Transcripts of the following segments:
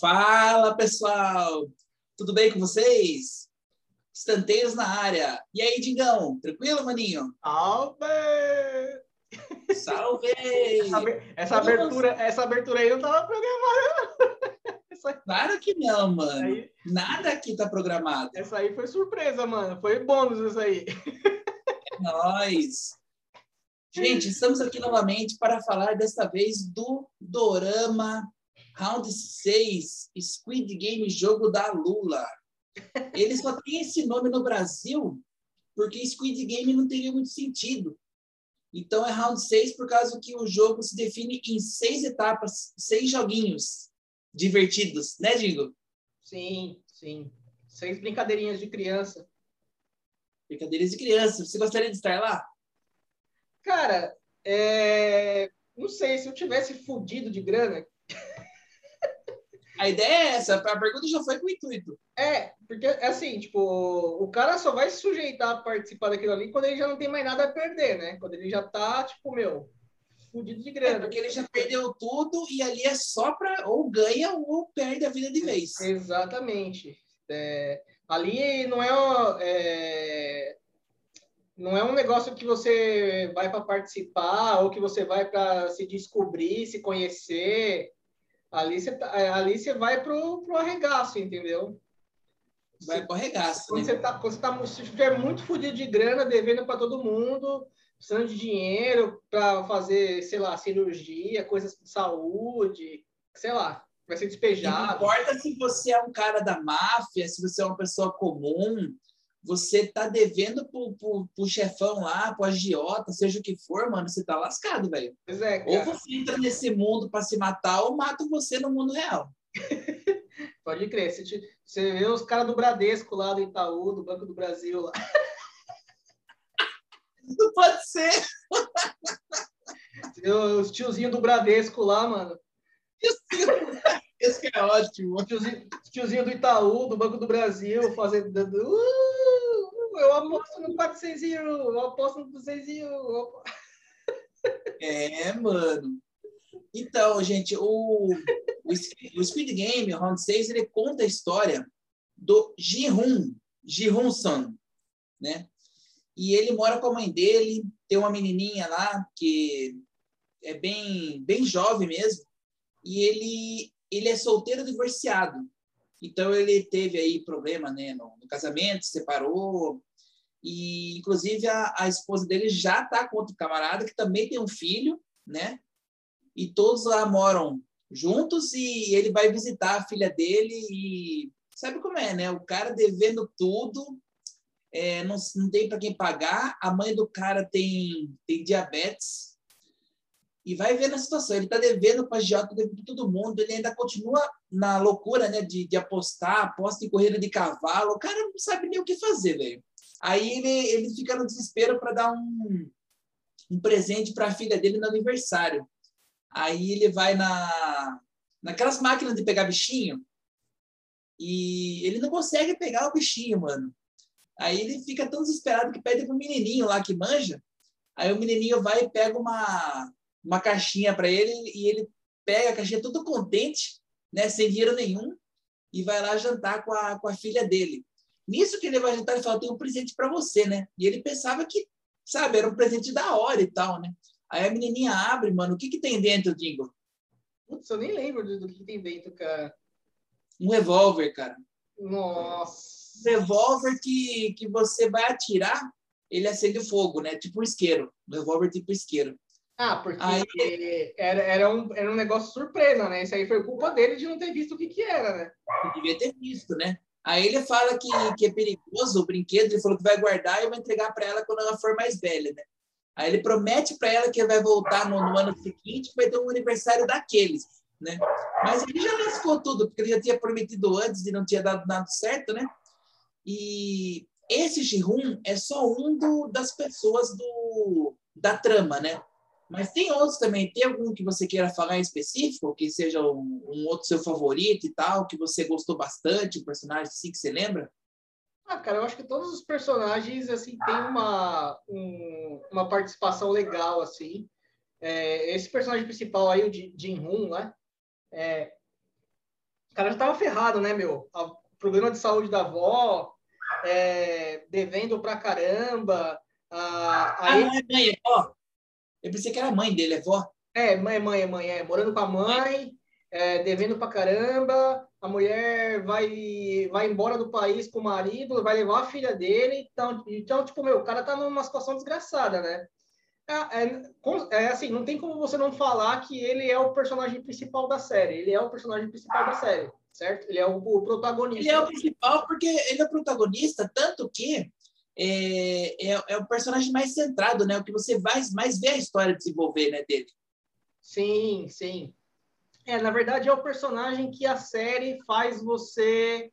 Fala pessoal, tudo bem com vocês? Estanteiros na área. E aí, Dingão, tranquilo, maninho? Salve! Salve! Essa, essa abertura, essa abertura aí não estava programada. Claro que não, mano. Aí... Nada aqui tá programado. Essa aí foi surpresa, mano. Foi bônus isso aí. É nóis! Gente, estamos aqui novamente para falar desta vez do Dorama Round 6, Squid Game Jogo da Lula. Ele só tem esse nome no Brasil porque Squid Game não teria muito sentido. Então é Round 6 por causa que o jogo se define em seis etapas, seis joguinhos divertidos, né, Dingo? Sim, sim. Seis brincadeirinhas de criança. Brincadeiras de criança. Você gostaria de estar lá? Cara, é... não sei, se eu tivesse fudido de grana, a ideia é essa, a pergunta já foi com o intuito. É, porque assim, tipo, o cara só vai se sujeitar a participar daquilo ali quando ele já não tem mais nada a perder, né? Quando ele já tá, tipo, meu, fudido de grana. É, porque ele já perdeu tudo e ali é só pra ou ganha ou perde a vida de vez. Exatamente. É, ali não é, é, não é um negócio que você vai para participar ou que você vai para se descobrir, se conhecer. Ali você, tá, é, ali você vai pro, pro arregaço, entendeu? Vai pro arregaço. Quando, né? você tá, quando você tá, se estiver muito fodido de grana, devendo para todo mundo, precisando de dinheiro para fazer, sei lá, cirurgia, coisas de saúde, sei lá, vai ser despejado. Não importa se você é um cara da máfia, se você é uma pessoa comum, você tá devendo pro, pro, pro chefão lá, pro agiota, seja o que for, mano, você tá lascado, velho. É, ou você entra nesse mundo para se matar, ou matam você no mundo real. Pode crer. Você, você vê os caras do Bradesco lá do Itaú, do Banco do Brasil lá. Não pode ser. Os tiozinhos do Bradesco lá, mano. Esse que é ótimo. Tiozinho, tiozinho do Itaú, do Banco do Brasil, fazendo. Uh, eu aposto no 400 eu aposto no 200 É, mano. Então, gente, o, o, o Game, Round 6, ele conta a história do Ji-Hun, Ji-Hun-san, né? E ele mora com a mãe dele, tem uma menininha lá que é bem, bem jovem mesmo, e ele ele é solteiro divorciado. Então ele teve aí problema, né, no, no casamento, separou e inclusive a, a esposa dele já está com outro camarada que também tem um filho, né? E todos lá moram juntos e ele vai visitar a filha dele e sabe como é, né? O cara devendo tudo, é, não, não tem para quem pagar, a mãe do cara tem, tem diabetes, e vai ver na situação. Ele está devendo para a agiota, devendo para todo mundo, ele ainda continua na loucura né, de, de apostar, aposta em corrida de cavalo. O cara não sabe nem o que fazer, velho. Aí ele, ele fica no desespero para dar um, um presente para a filha dele no aniversário. Aí ele vai na naquelas máquinas de pegar bichinho e ele não consegue pegar o bichinho, mano. Aí ele fica tão desesperado que pede pro menininho lá que manja. Aí o menininho vai e pega uma uma caixinha para ele e ele pega a caixinha todo contente, né, sem dinheiro nenhum, e vai lá jantar com a, com a filha dele. Nisso que ele vai jantar, ele fala: tem um presente para você, né? E ele pensava que, sabe, era um presente da hora e tal, né? Aí a menininha abre, mano, o que que tem dentro, Dingo? Putz, eu nem lembro do, do que tem dentro, cara. Um revólver, cara. Nossa. Um revólver que, que você vai atirar, ele acende fogo, né? Tipo um isqueiro. Um revólver tipo isqueiro. Ah, porque aí, era, era, um, era um negócio surpresa, né? Isso aí foi culpa dele de não ter visto o que, que era, né? Ele devia ter visto, né? Aí ele fala que, que é perigoso o brinquedo, ele falou que vai guardar e vai entregar para ela quando ela for mais velha, né? Aí ele promete para ela que vai voltar no, no, ano seguinte, vai ter um aniversário daqueles, né? Mas ele já lascou tudo, porque ele já tinha prometido antes e não tinha dado nada certo, né? E esse Jihun é só um do, das pessoas do, da trama, né? Mas tem outros também. Tem algum que você queira falar em específico, que seja um, um outro seu favorito e tal, que você gostou bastante, um personagem assim que você lembra? Ah, cara, eu acho que todos os personagens, assim, têm uma, um, uma participação legal, assim. É, esse personagem principal aí, o Jin Hun, né? É, o cara já tava ferrado, né, meu? O problema de saúde da avó, é, devendo pra caramba. A, a ah, não, é vó. Eu pensei que era mãe dele, é vó? É, mãe, mãe, mãe, é. Morando com a mãe, é, devendo pra caramba. A mulher vai, vai embora do país com o marido, vai levar a filha dele. Então, então tipo, meu, o cara tá numa situação desgraçada, né? É, é, é, assim, não tem como você não falar que ele é o personagem principal da série. Ele é o personagem principal da série, certo? Ele é o, o protagonista. Ele é o principal porque ele é o protagonista, tanto que é, é, é, o personagem mais centrado, né? O que você vai mais vê a história desenvolver, né, dele. Sim, sim. É, na verdade é o personagem que a série faz você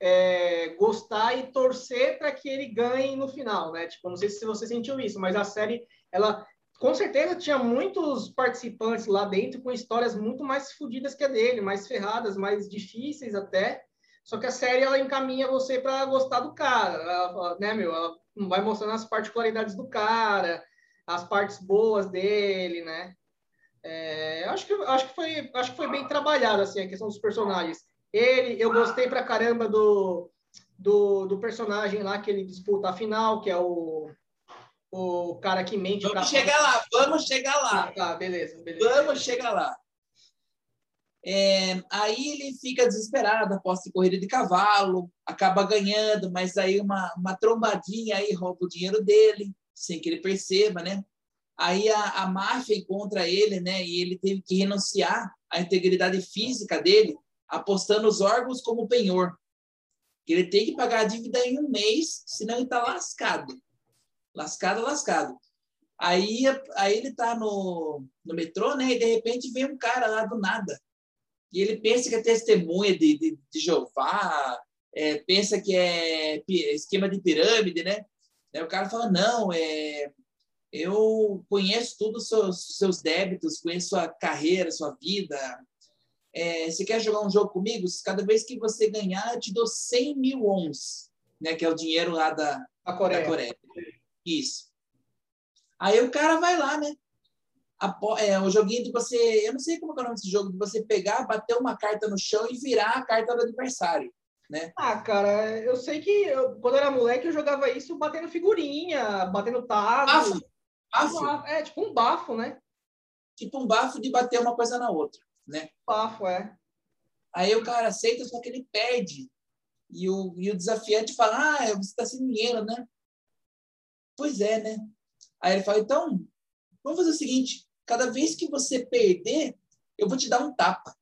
é, gostar e torcer para que ele ganhe no final, né? Tipo, não sei se você sentiu isso, mas a série, ela com certeza tinha muitos participantes lá dentro com histórias muito mais fodidas que a dele, mais ferradas, mais difíceis até. Só que a série ela encaminha você para gostar do cara, ela, né, meu? Ela vai mostrando as particularidades do cara, as partes boas dele, né? É, acho que acho que foi acho que foi bem trabalhado assim a questão dos personagens. Ele, eu gostei pra caramba do, do, do personagem lá que ele disputa a final, que é o o cara que mente. Vamos chegar lá, vamos chegar lá. Ah, tá, beleza, beleza. Vamos chegar lá. É, aí ele fica desesperado após a corrida de cavalo, acaba ganhando, mas aí uma, uma trombadinha aí rouba o dinheiro dele, sem que ele perceba, né? Aí a, a máfia encontra ele, né? E ele teve que renunciar à integridade física dele, apostando os órgãos como penhor. Ele tem que pagar a dívida em um mês, senão ele está lascado. Lascado, lascado. Aí, aí ele está no, no metrô, né? E de repente vem um cara lá do nada e ele pensa que é testemunha de, de, de Jeová, é, pensa que é esquema de pirâmide, né? Aí o cara fala, não, é, eu conheço todos os seus, seus débitos, conheço sua carreira, sua vida. É, você quer jogar um jogo comigo? Cada vez que você ganhar, eu te dou 100 mil ons, né? Que é o dinheiro lá da, Coreia. da Coreia. Isso. Aí o cara vai lá, né? É, o joguinho de você. Eu não sei como é o nome desse jogo, de você pegar, bater uma carta no chão e virar a carta do adversário. Né? Ah, cara, eu sei que eu, quando eu era moleque eu jogava isso batendo figurinha, batendo tazo. Bafo. bafo. É, tipo um bafo, né? Tipo um bafo de bater uma coisa na outra, né? Bafo, é. Aí o cara aceita, só que ele perde. E o, e o desafiante fala, ah, você está sem dinheiro, né? Pois é, né? Aí ele fala, então, vamos fazer o seguinte, Cada vez que você perder, eu vou te dar um tapa.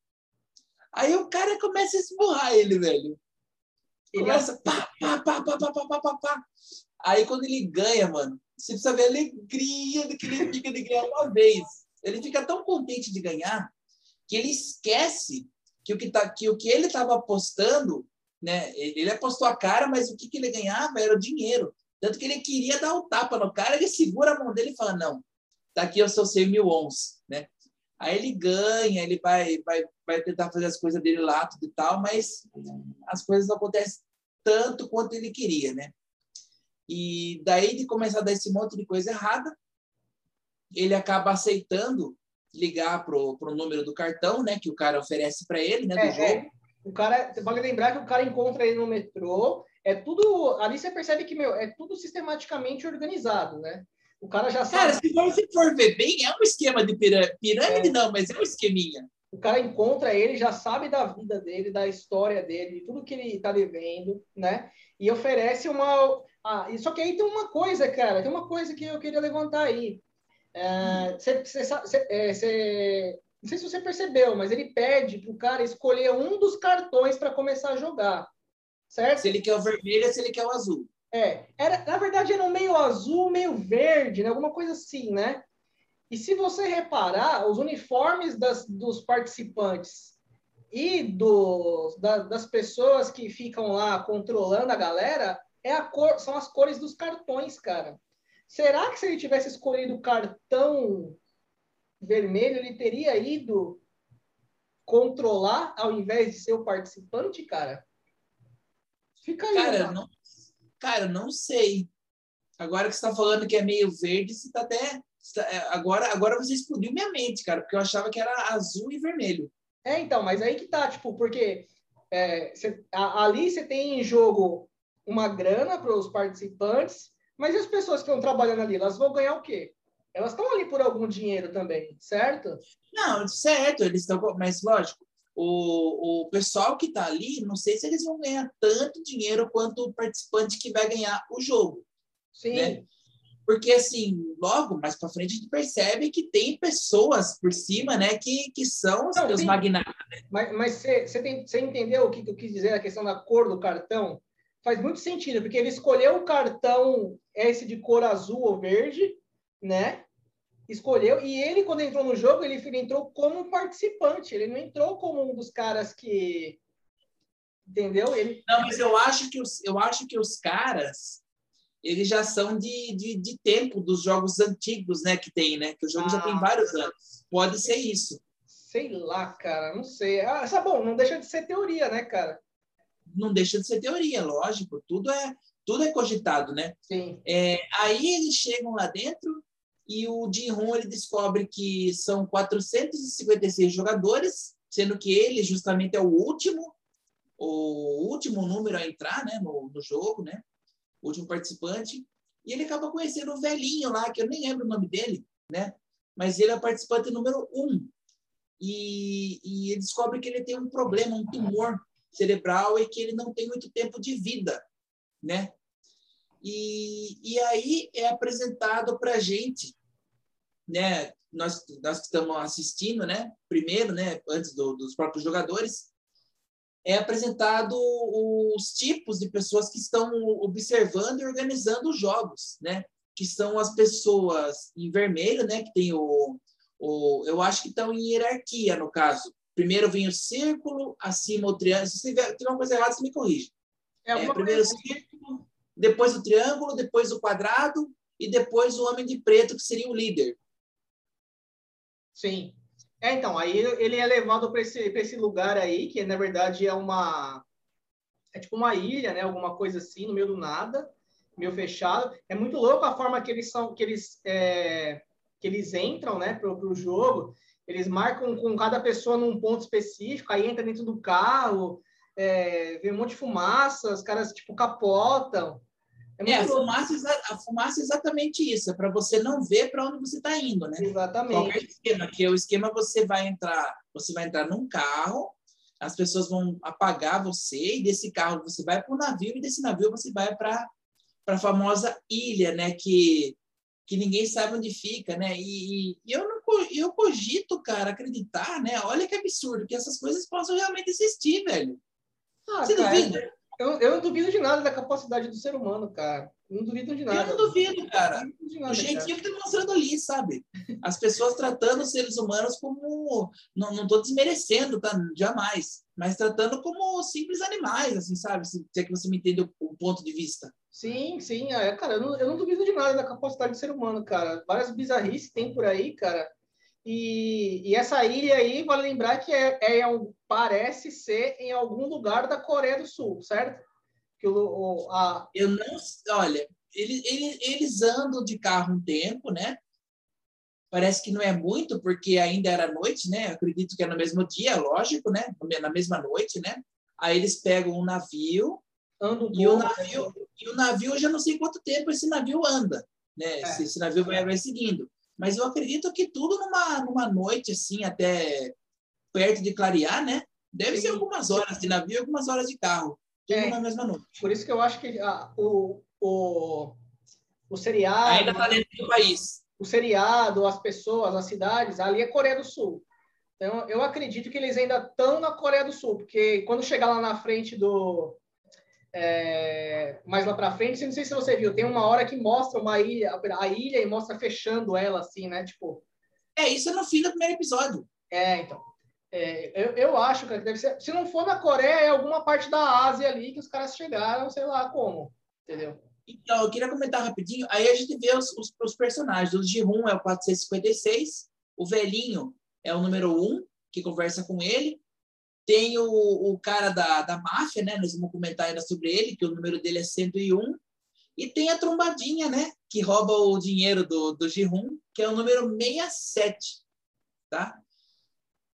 Aí o cara começa a esburrar ele, velho. Começa pá, pá, pá, pá, pá, pá, pá, pá. Aí quando ele ganha, mano, você precisa ver a alegria do que ele fica de ganhar uma vez. Ele fica tão contente de ganhar que ele esquece que o que, tá, que, o que ele estava apostando, né? Ele apostou a cara, mas o que, que ele ganhava era o dinheiro. Tanto que ele queria dar um tapa no cara, ele segura a mão dele e fala: Não, daqui eu sou 100 mil ons, né? Aí ele ganha, ele vai, vai, vai tentar fazer as coisas dele lá, tudo e tal, mas as coisas não acontecem tanto quanto ele queria, né? E daí de começar a dar esse monte de coisa errada, ele acaba aceitando ligar pro, pro número do cartão, né, que o cara oferece para ele, né, do é, jogo. É. O cara, você pode lembrar que o cara encontra ele no metrô, é tudo, ali você percebe que, meu, é tudo sistematicamente organizado, né? O cara já sabe. Cara, se você for ver bem, é um esquema de pirâmide. Pirâmide é. não, mas é um esqueminha. O cara encontra ele, já sabe da vida dele, da história dele, de tudo que ele está devendo, né? E oferece uma. Ah, só que aí tem uma coisa, cara, tem uma coisa que eu queria levantar aí. É, cê, cê, cê, é, cê, não sei se você percebeu, mas ele pede para o cara escolher um dos cartões para começar a jogar. Certo? Se ele quer o vermelho, se ele quer o azul. É, era, na verdade era um meio azul, meio verde, né? alguma coisa assim, né? E se você reparar, os uniformes das, dos participantes e dos, da, das pessoas que ficam lá controlando a galera é a cor, são as cores dos cartões, cara. Será que se ele tivesse escolhido o cartão vermelho ele teria ido controlar ao invés de ser o participante, cara? Fica aí. Cara, não, cara, não sei. Agora que você está falando que é meio verde, você tá até. Tá, é, agora, agora você explodiu minha mente, cara, porque eu achava que era azul e vermelho. É, então, mas aí que tá, tipo, porque é, cê, a, ali você tem em jogo uma grana para os participantes, mas e as pessoas que estão trabalhando ali, elas vão ganhar o quê? Elas estão ali por algum dinheiro também, certo? Não, certo, eles estão, mas lógico, o, o pessoal que está ali, não sei se eles vão ganhar tanto dinheiro quanto o participante que vai ganhar o jogo. Sim. Né? Porque, assim, logo mais para frente a gente percebe que tem pessoas por cima, né, que, que são os, não, os magnatas. Né? Mas você entendeu o que eu quis dizer, a questão da cor do cartão? Faz muito sentido, porque ele escolheu o cartão esse de cor azul ou verde, né? Escolheu, e ele, quando entrou no jogo, ele, ele entrou como participante, ele não entrou como um dos caras que. Entendeu? Ele... Não, mas eu acho que os, eu acho que os caras eles já são de, de, de, tempo dos jogos antigos, né, que tem, né? Que o jogo ah, já tem ah. vários anos. Pode ser isso. Sei lá, cara, não sei. Ah, tá bom, não deixa de ser teoria, né, cara? Não deixa de ser teoria, lógico. Tudo é tudo é cogitado, né? Sim. É, aí eles chegam lá dentro e o Jin-Hun ele descobre que são 456 jogadores, sendo que ele justamente é o último, o último número a entrar, né, no, no jogo, né? o último participante, e ele acaba conhecendo o velhinho lá, que eu nem lembro o nome dele, né? Mas ele é o participante número um. E, e ele descobre que ele tem um problema, um tumor cerebral e que ele não tem muito tempo de vida, né? E, e aí é apresentado para a gente, né? Nós, nós que estamos assistindo, né? Primeiro, né? Antes do, dos próprios jogadores, é apresentado os tipos de pessoas que estão observando e organizando os jogos, né? Que são as pessoas em vermelho, né? Que tem o, o eu acho que estão em hierarquia no caso. Primeiro vem o círculo, acima o triângulo. Se tiver, tiver uma coisa errada, você me corrige. É, é primeiro o círculo, depois o triângulo, depois o quadrado e depois o homem de preto, que seria o líder. Sim. É, então, aí ele é levado para esse, esse lugar aí, que na verdade é uma. É tipo uma ilha, né? Alguma coisa assim, no meio do nada, meio fechado. É muito louco a forma que eles são, que eles, é, que eles entram, né, pro, pro jogo. Eles marcam com cada pessoa num ponto específico, aí entra dentro do carro, é, vê um monte de fumaça, os caras, tipo, capotam. É, é a, fumaça, a fumaça é exatamente isso, é para você não ver para onde você está indo, né? Exatamente. Qualquer esquema, que é o esquema você vai entrar, você vai entrar num carro, as pessoas vão apagar você e desse carro você vai para o navio e desse navio você vai para para a famosa ilha, né? Que que ninguém sabe onde fica, né? E, e, eu não eu cogito, cara, acreditar, né? Olha que absurdo que essas coisas possam realmente existir, velho. Ah, você cara, duvida? Eu, eu não duvido de nada da capacidade do ser humano, cara. Não duvido de nada. Eu não duvido, cara. Não o jeitinho que tá mostrando ali, sabe? As pessoas tratando os seres humanos como. Não, não tô desmerecendo, tá? Jamais. Mas tratando como simples animais, assim, sabe? Se, se é que você me entende o, o ponto de vista. Sim, sim. É, cara, eu não, eu não duvido de nada da capacidade do ser humano, cara. Várias bizarrices tem por aí, cara. E, e, essa ilha aí, vale lembrar que é, é, parece ser em algum lugar da Coreia do Sul, certo? Que o, o a... Eu não, olha, eles, eles, eles andam de carro um tempo, né? Parece que não é muito, porque ainda era noite, né? Acredito que é no mesmo dia, lógico, né? Na mesma noite, né? Aí eles pegam um navio, um e, o navio e o navio, eu já não sei quanto tempo esse navio anda, né? É. Esse, esse navio vai, vai seguindo. Mas eu acredito que tudo numa, numa noite, assim, até perto de clarear, né? Deve Sim. ser algumas horas de navio algumas horas de carro. Tudo é, na mesma noite. Por isso que eu acho que ah, o, o, o seriado... Ainda está dentro do país. O seriado, as pessoas, as cidades, ali é Coreia do Sul. Então, eu acredito que eles ainda estão na Coreia do Sul, porque quando chegar lá na frente do, é, mais lá para frente, não sei se você viu, tem uma hora que mostra uma ilha, a ilha e mostra fechando ela assim, né? Tipo. É, isso é no fim do primeiro episódio. É, então. É, eu, eu acho que deve ser. Se não for na Coreia, é alguma parte da Ásia ali que os caras chegaram, sei lá como. Entendeu? Então, eu queria comentar rapidinho. Aí a gente vê os, os, os personagens. O Ji-Hun é o 456, O velhinho é o número um, que conversa com ele. Tem o, o cara da, da máfia, né? Nós vamos comentar ainda sobre ele, que o número dele é 101. E tem a trombadinha, né? Que rouba o dinheiro do, do Jihun, que é o número 67, tá?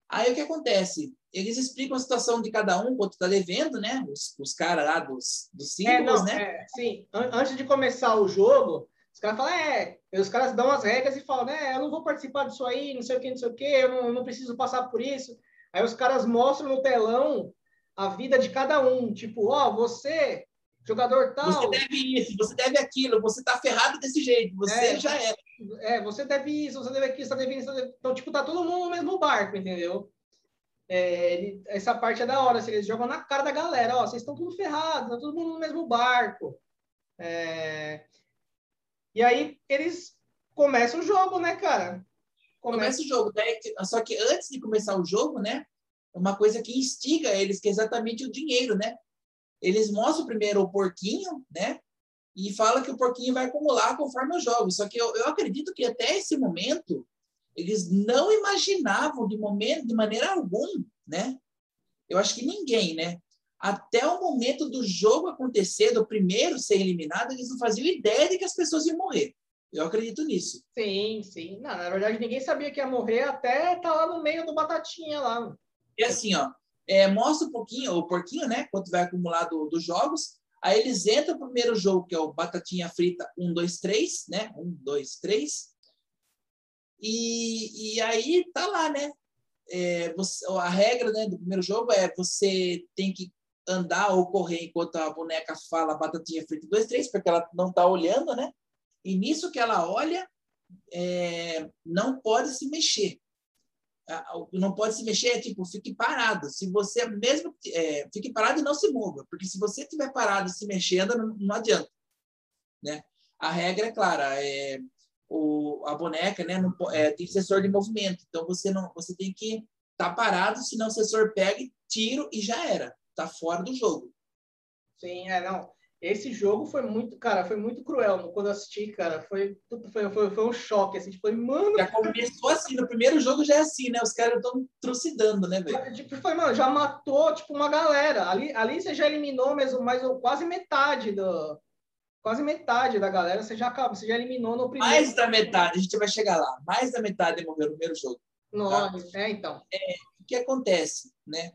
Aí o que acontece? Eles explicam a situação de cada um, quanto está devendo, né? Os, os caras lá dos, dos símbolos, é, não, né? É, sim, antes de começar o jogo, os caras falam, é, os caras dão as regras e falam, né, eu não vou participar disso aí, não sei o que, não sei o que, eu não, não preciso passar por isso. Aí os caras mostram no telão a vida de cada um, tipo, ó, oh, você, jogador tal... Você deve isso, você deve aquilo, você tá ferrado desse jeito, você é, já é. É, você deve isso, você deve aquilo, você deve isso. Deve... Então, tipo, tá todo mundo no mesmo barco, entendeu? É, ele, essa parte é da hora, assim, eles jogam na cara da galera, ó, vocês estão tudo ferrados, tá todo mundo no mesmo barco. É, e aí eles começam o jogo, né, cara? Começa, o jogo, né? Só que antes de começar o jogo, né, uma coisa que instiga eles, que é exatamente o dinheiro, né? Eles mostram primeiro o porquinho, né? E fala que o porquinho vai acumular conforme os jogos. Só que eu, eu acredito que até esse momento eles não imaginavam de momento, de maneira alguma, né? Eu acho que ninguém, né? Até o momento do jogo acontecer, do primeiro ser eliminado, eles não faziam ideia de que as pessoas iam morrer. Eu acredito nisso. Sim, sim. Não, na verdade, ninguém sabia que ia morrer até tá lá no meio do batatinha lá. E assim, ó, é, mostra um pouquinho, o porquinho, né? Quanto vai acumular do, dos jogos. Aí eles entram no primeiro jogo, que é o Batatinha Frita 1, 2, 3, né? 1, 2, 3. E, e aí tá lá, né? É, você, a regra né, do primeiro jogo é você tem que andar ou correr enquanto a boneca fala batatinha frita 2, 3, porque ela não tá olhando, né? E nisso que ela olha, é, não pode se mexer. Não pode se mexer, é tipo, fique parado. Se você mesmo é, fique parado e não se mova, porque se você estiver parado e se mexendo, não, não adianta, né? A regra é clara, é, o, a boneca, né, não, é, tem sensor de movimento. Então você não, você tem que estar tá parado, senão o sensor pega, tiro e já era, tá fora do jogo. Sim, é não. Esse jogo foi muito, cara, foi muito cruel. Quando eu assisti, cara, foi, foi, foi, foi um choque, assim, tipo, mano. Já começou assim, no primeiro jogo já é assim, né? Os caras estão trucidando, né, velho? Tipo, foi, mano, já matou, tipo, uma galera. Ali, ali você já eliminou mesmo, mais quase metade do, quase metade da galera você já acaba, você já eliminou no primeiro. Mais da metade, a gente vai chegar lá. Mais da metade morreu no primeiro jogo. Nossa, tá? é então. É, o que acontece, né?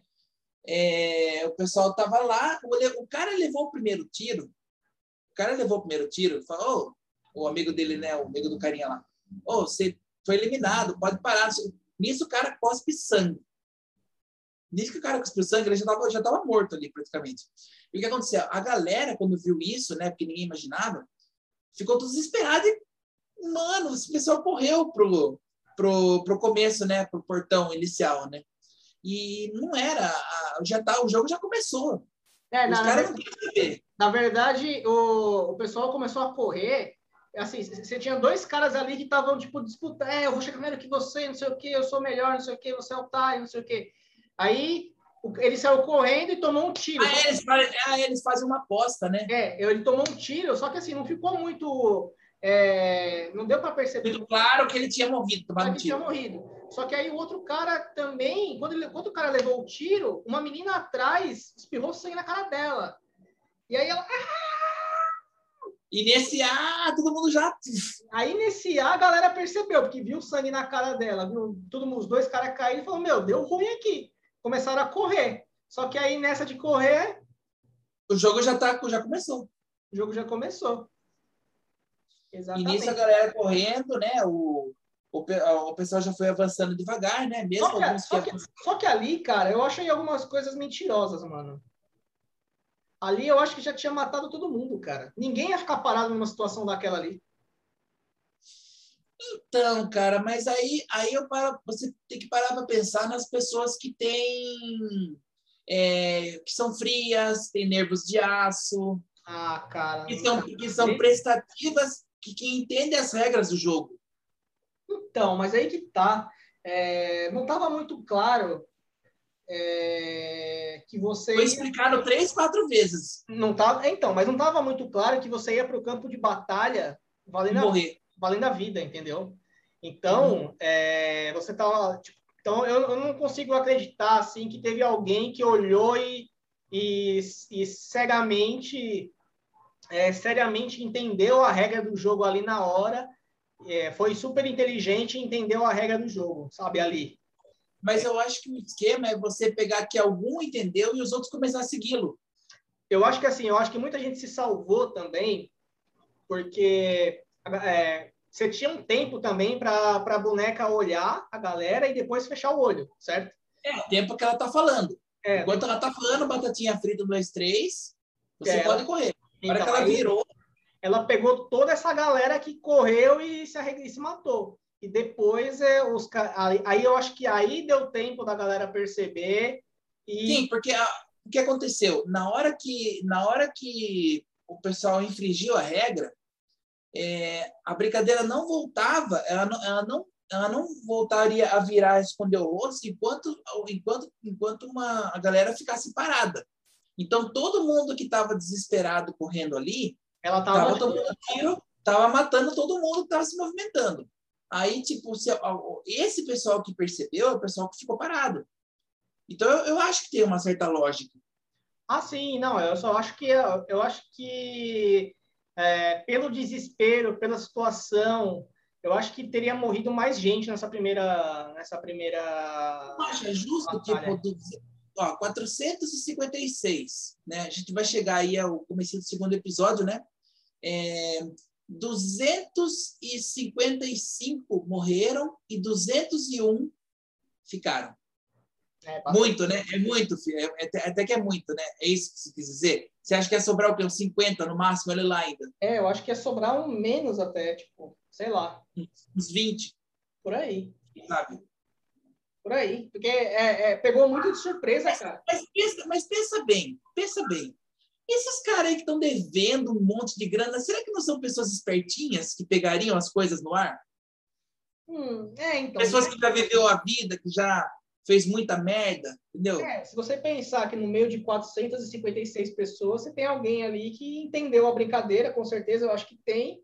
É, o pessoal tava lá, o, o, cara levou o primeiro tiro. O cara levou o primeiro tiro, falou, oh, o amigo dele, né, o amigo do carinha lá. Oh, você foi eliminado, pode parar. Nisso o cara cospe sangue. Nisso que o cara cuspiu sangue, ele já estava já tava morto ali, praticamente. E o que aconteceu? A galera, quando viu isso, né, porque ninguém imaginava, ficou desesperada e, mano, esse pessoal correu pro, pro, pro começo, né, pro portão inicial, né? E não era, já tá, o jogo já começou. É, Os caras não queriam Na verdade, o, o pessoal começou a correr assim, você tinha dois caras ali que estavam, tipo, disputando, é, eu vou chegar primeiro que você, não sei o que, eu sou melhor, não sei o que, você é o otário, não sei o que. Aí ele saiu correndo e tomou um tiro. Ah, eles, fazem, ah, eles fazem uma aposta, né? É, ele tomou um tiro, só que assim, não ficou muito. É, não deu para perceber. Muito claro que ele tinha morrido, tomado um tiro. tinha morrido. Só que aí o outro cara também, quando, ele, quando o cara levou o tiro, uma menina atrás espirrou sangue na cara dela. E aí ela. Ah! E nesse A, todo mundo já. Aí nesse A, a galera percebeu, porque viu sangue na cara dela, viu todo, os dois caras caírem e falou: Meu, deu ruim aqui começaram a correr. Só que aí nessa de correr. O jogo já, tá, já começou. O jogo já começou. Exatamente. E nisso a galera correndo, né? O, o, o pessoal já foi avançando devagar, né? Mesmo só que, só que, só que ali, cara, eu achei algumas coisas mentirosas, mano. Ali eu acho que já tinha matado todo mundo, cara. Ninguém ia ficar parado numa situação daquela ali. Então, cara, mas aí, aí eu paro, você tem que parar para pensar nas pessoas que têm. É, que são frias, têm nervos de aço. Ah, cara. Que são, que são prestativas, que, que entendem as regras do jogo. Então, mas aí que tá. É, não estava muito claro é, que você. Foi explicado três, quatro vezes. Não tava, então, mas não estava muito claro que você ia para o campo de batalha valendo morrer valendo a vida, entendeu? Então, uhum. é, você tá. Tipo, então, eu, eu, não consigo acreditar assim que teve alguém que olhou e, e, e seriamente, é, seriamente entendeu a regra do jogo ali na hora. É, foi super inteligente e entendeu a regra do jogo, sabe, ali. Mas eu acho que o esquema é você pegar que algum entendeu e os outros começar a segui-lo. Eu acho que assim, eu acho que muita gente se salvou também, porque é, você tinha um tempo também para a boneca olhar a galera e depois fechar o olho, certo? É, o tempo que ela tá falando. É, Enquanto ela tá falando batatinha frita 1, 2, 3, você é, pode correr. Então, Agora que ela virou. Ela pegou toda essa galera que correu e se, e se matou. E depois é, os aí eu acho que aí deu tempo da galera perceber. E... Sim, porque a, o que aconteceu? Na hora que, na hora que o pessoal infringiu a regra, é, a brincadeira não voltava, ela não, ela não, ela não voltaria a virar esconder o rosto enquanto, enquanto, enquanto uma, a galera ficasse parada. Então, todo mundo que estava desesperado correndo ali, ela estava tomando tiro, estava matando todo mundo que estava se movimentando. Aí, tipo, se, esse pessoal que percebeu é o pessoal que ficou parado. Então, eu, eu acho que tem uma certa lógica. Ah, sim, não, eu só acho que eu, acho que é, pelo desespero, pela situação, eu acho que teria morrido mais gente nessa primeira. Nessa primeira Não acha justo, batalha. tipo, do, ó, 456, né? A gente vai chegar aí ao começo do segundo episódio, né? É, 255 morreram e 201 ficaram. É, muito, né? É muito, filho. É, é, até que é muito, né? É isso que você quis dizer? Você acha que ia sobrar o quê? Uns 50 no máximo, ele lá ainda? É, eu acho que ia sobrar um menos até, tipo, sei lá. Uns 20. Por aí. Sabe? Por aí. Porque é, é, pegou muito de surpresa, mas, cara. Mas pensa, mas pensa bem, pensa bem. Esses caras aí que estão devendo um monte de grana, será que não são pessoas espertinhas que pegariam as coisas no ar? Hum, é, então. Pessoas que já viveu a vida, que já fez muita merda, entendeu? É, se você pensar que no meio de 456 pessoas, você tem alguém ali que entendeu a brincadeira, com certeza, eu acho que tem.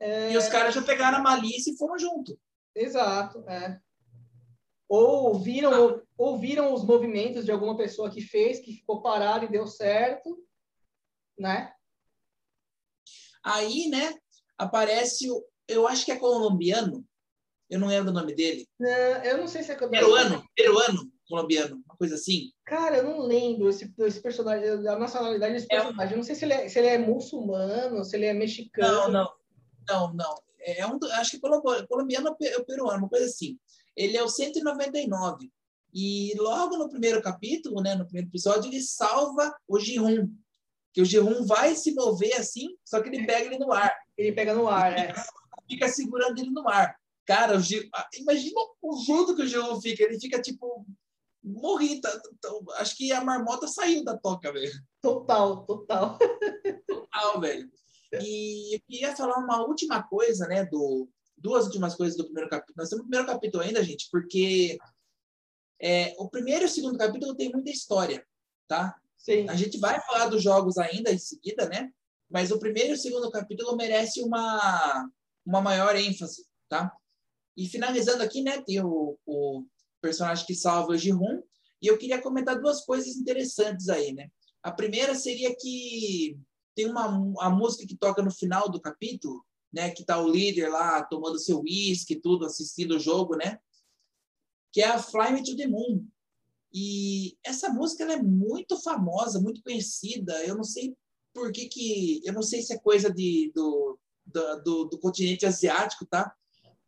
É... E os caras já pegaram a malícia e foram junto. Exato, é. Ou viram, ou viram os movimentos de alguma pessoa que fez, que ficou parado e deu certo, né? Aí, né, aparece, o, eu acho que é colombiano, eu não lembro o nome dele. Não, eu não sei se é peruano, peruano, colombiano, uma coisa assim. Cara, eu não lembro esse, esse personagem, a nacionalidade desse é personagem. É. Eu não sei se ele, é, se ele é muçulmano, se ele é mexicano. Não, não, não, não. É um, acho que é colombiano ou peruano, uma coisa assim. Ele é o 199. E logo no primeiro capítulo, né, no primeiro episódio, ele salva o Jihun. Que o Jihun vai se mover assim, só que ele pega ele no ar. Ele pega no ar, é. Fica segurando ele no ar. Cara, o ah, imagina o jeito que o Gil fica. Ele fica tipo. Morri. Tá, tá, acho que a marmota saiu da toca, velho. Total, total. Total, velho. E eu queria falar uma última coisa, né? Do, duas últimas coisas do primeiro capítulo. Nós temos o primeiro capítulo ainda, gente, porque é, o primeiro e o segundo capítulo tem muita história, tá? Sim. A gente vai falar dos jogos ainda em seguida, né? Mas o primeiro e o segundo capítulo merece uma, uma maior ênfase, tá? E finalizando aqui, né, tem o, o personagem que salva o Jihun, e eu queria comentar duas coisas interessantes aí, né? A primeira seria que tem uma a música que toca no final do capítulo, né, que tá o líder lá tomando seu uísque, tudo, assistindo o jogo, né? Que é a Fly Me to the Moon. E essa música ela é muito famosa, muito conhecida. Eu não sei por que que, eu não sei se é coisa de do, do, do, do continente asiático, tá?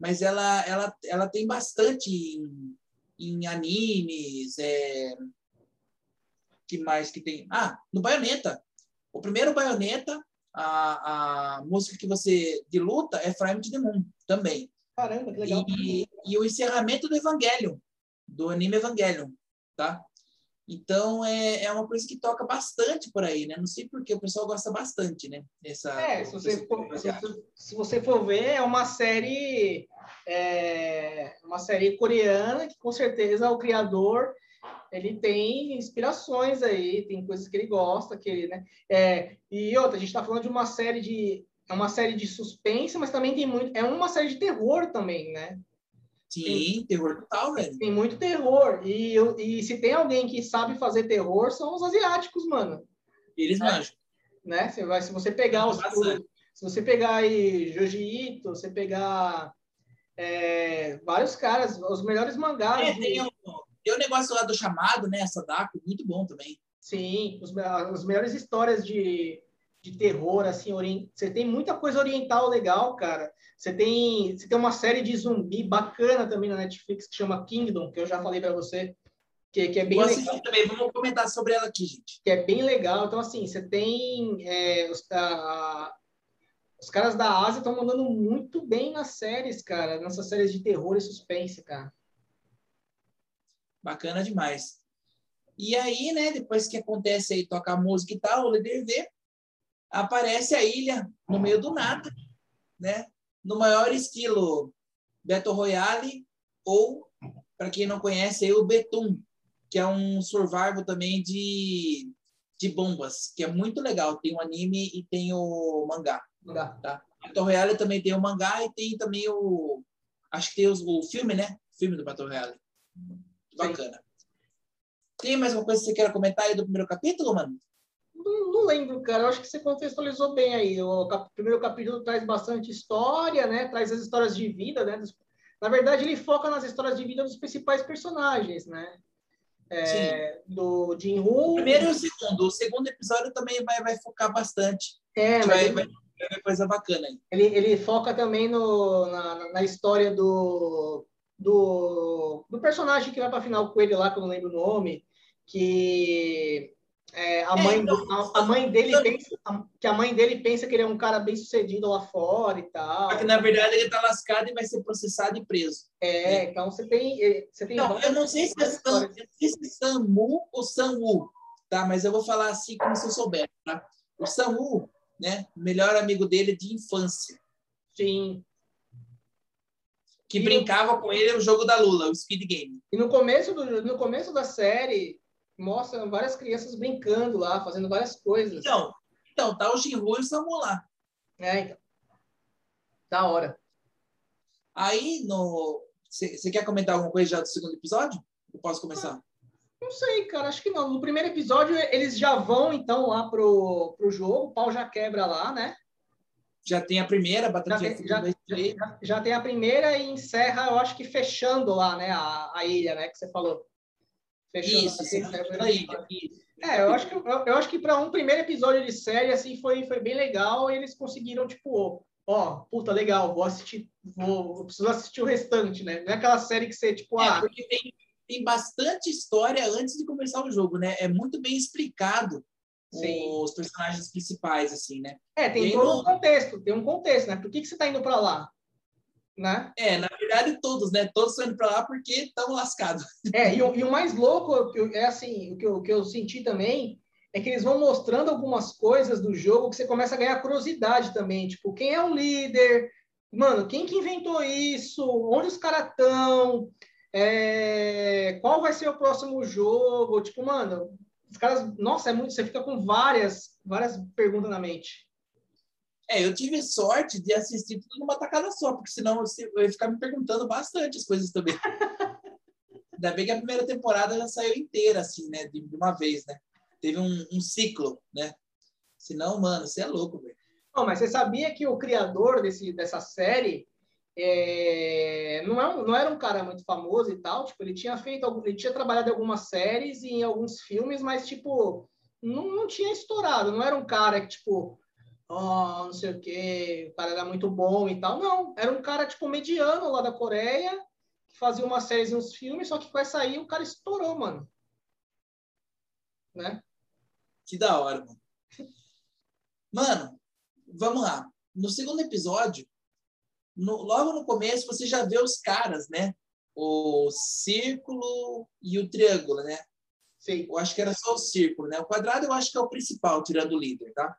mas ela, ela, ela tem bastante em, em animes. É... que mais que tem? Ah, no Bayonetta. O primeiro Bayonetta, a, a música que você de luta é Frame to the Moon também. Caramba, que legal. E, e o encerramento do Evangelion, do anime Evangelion, tá? Então, é, é uma coisa que toca bastante por aí, né? Não sei porque o pessoal gosta bastante, né? Essa, é, se você, for, se, você for ver, é uma série, é, uma série coreana que, com certeza, o criador ele tem inspirações aí, tem coisas que ele gosta, que ele, né? É, e outra, a gente está falando de uma série de é uma série de suspense, mas também tem muito. É uma série de terror também, né? Sim, tem, terror total, velho. Tem muito terror. E, e se tem alguém que sabe fazer terror, são os asiáticos, mano. Eles é. manjam. Né? Você vai, se você pegar os. Se você pegar aí Joji Ito, você pegar é, vários caras, os melhores mangás. É, tem, tem o negócio lá do chamado, né? Sadako, muito bom também. Sim, os, as melhores histórias de, de terror, assim, orient... você tem muita coisa oriental legal, cara. Você tem, você tem uma série de zumbi bacana também na Netflix que chama Kingdom, que eu já falei para você, que, que é bem Vou legal. também, vamos comentar sobre ela aqui, gente. Que é bem legal. Então, assim, você tem é, os, a, os caras da Ásia estão mandando muito bem nas séries, cara, nessas séries de terror e suspense, cara. Bacana demais. E aí, né, depois que acontece aí, toca a música e tal, o líder vê, aparece a ilha no meio do nada, né? No maior estilo Battle Royale ou, para quem não conhece, aí, o Betum, que é um survival também de, de bombas, que é muito legal. Tem o anime e tem o mangá. Tá? Battle Royale também tem o mangá e tem também o... Acho que tem os, o filme, né? O filme do Battle Royale. Bacana. Sim. Tem mais uma coisa que você quer comentar aí do primeiro capítulo, mano? Não, não, lembro, cara. Eu acho que você contextualizou bem aí. O cap primeiro capítulo traz bastante história, né? Traz as histórias de vida, né? Na verdade, ele foca nas histórias de vida dos principais personagens, né? É, do Jin Woo. O primeiro e o segundo. O segundo episódio também vai, vai focar bastante. É, mas vai, ele, vai, vai coisa bacana aí. Ele, ele foca também no, na, na história do, do, do personagem que vai para final com ele lá, que eu não lembro o nome, que é, a, mãe, é, a, a, mãe dele pensa, que a mãe dele pensa que ele é um cara bem sucedido lá fora e tal. Só que na verdade ele está lascado e vai ser processado e preso. É, né? então você tem, eh, você tem. Não, eu não sei se é, Sam, se é Samu ou Samu, tá? Mas eu vou falar assim como se eu soubesse, tá? O Samu, né? Melhor amigo dele de infância. Sim. Que e brincava no... com ele o jogo da Lula, o Speed Game. E no começo do, no começo da série mostra várias crianças brincando lá, fazendo várias coisas. Então, então tá o Jinru e o Samu lá. É, então. Da hora. Aí, no... Você quer comentar alguma coisa já do segundo episódio? Eu posso começar? Não, não sei, cara. Acho que não. No primeiro episódio, eles já vão, então, lá pro, pro jogo. O pau já quebra lá, né? Já tem a primeira, já tem, já, já, já, tem a primeira e encerra, eu acho que fechando lá, né? A, a ilha, né? Que você falou. Fechando isso, assim, a ilha. É, eu acho que, eu, eu acho que para um primeiro episódio de série, assim, foi, foi bem legal e eles conseguiram, tipo, ó, puta, legal, vou assistir, vou, preciso assistir o restante, né? Não é aquela série que você, tipo, é, ah... porque tem, tem bastante história antes de começar o jogo, né? É muito bem explicado Sim. os personagens principais, assim, né? É, tem todo um contexto, tem um contexto, né? Por que, que você tá indo para lá? Né? É, na verdade, todos, né? Todos estão indo para lá porque estão lascados. É, e o, e o mais louco é assim, o que, eu, o que eu senti também é que eles vão mostrando algumas coisas do jogo que você começa a ganhar curiosidade também. Tipo, quem é o líder? Mano, quem que inventou isso? Onde os caras estão? É... Qual vai ser o próximo jogo? Tipo, mano, os caras, nossa, é muito, você fica com várias, várias perguntas na mente. É, eu tive sorte de assistir tudo numa tacada só, porque senão eu ia ficar me perguntando bastante as coisas também. Ainda bem que a primeira temporada já saiu inteira, assim, né? De, uma vez, né? Teve um, um ciclo, né? Senão, mano, você é louco, velho. Não, mas você sabia que o criador desse, dessa série é, não, é, não era um cara muito famoso e tal, tipo, ele tinha feito, ele tinha trabalhado em algumas séries e em alguns filmes, mas, tipo, não, não tinha estourado, não era um cara que, tipo, oh, não sei o quê, o cara era muito bom e tal, não, era um cara, tipo, mediano lá da Coreia, que fazia umas séries e uns filmes, só que com essa aí o cara estourou, mano. Né? Que da hora, mano. Mano, vamos lá. No segundo episódio, no, logo no começo você já vê os caras, né? O círculo e o triângulo, né? Sim. Eu acho que era só o círculo, né? O quadrado eu acho que é o principal, tirando o líder, tá?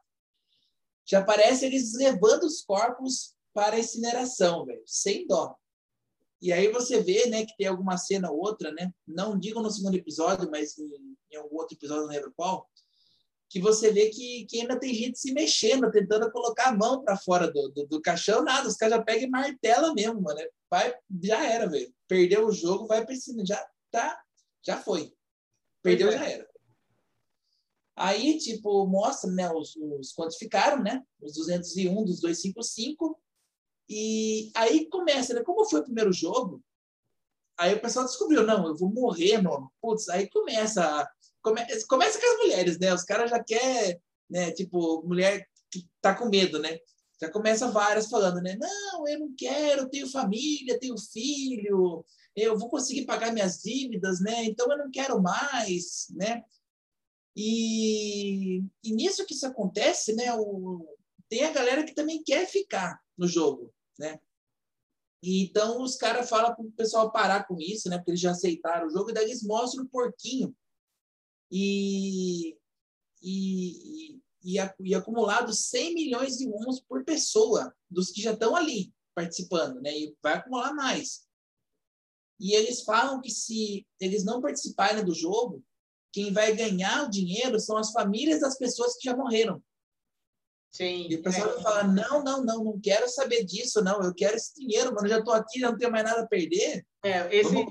Já aparece eles levando os corpos para a incineração, velho, sem dó. E aí você vê, né, que tem alguma cena ou outra, né? Não digo no segundo episódio, mas em, em algum outro episódio, não lembro qual, que você vê que, que ainda tem gente se mexendo, tentando colocar a mão para fora do, do, do, caixão, nada, os caras já pegam e martela mesmo, mano. Vai, já era, velho. Perdeu o jogo, vai para cima, já tá, já foi. Perdeu, é. já era. Aí, tipo, mostra, né, os, os quantos ficaram, né? Os 201 dos 255. E aí começa, né? Como foi o primeiro jogo, aí o pessoal descobriu, não, eu vou morrer, mano. Putz, aí começa come, começa com as mulheres, né? Os caras já quer, né? Tipo, mulher que tá com medo, né? Já começa várias falando, né? Não, eu não quero, tenho família, tenho filho, eu vou conseguir pagar minhas dívidas, né? Então eu não quero mais, né? E, e nisso que isso acontece, né? O, tem a galera que também quer ficar no jogo, né? Então os caras falam para o pessoal parar com isso, né? Porque eles já aceitaram o jogo, e daí eles mostram o porquinho e, e, e, e acumulado 100 milhões de wons por pessoa dos que já estão ali participando, né? E vai acumular mais. E eles falam que se eles não participarem do jogo, quem vai ganhar o dinheiro são as famílias das pessoas que já morreram. Sim. E o pessoal é. fala: não, não, não, não quero saber disso, não. Eu quero esse dinheiro, mano. Eu já estou aqui, já não tenho mais nada a perder. É, esse,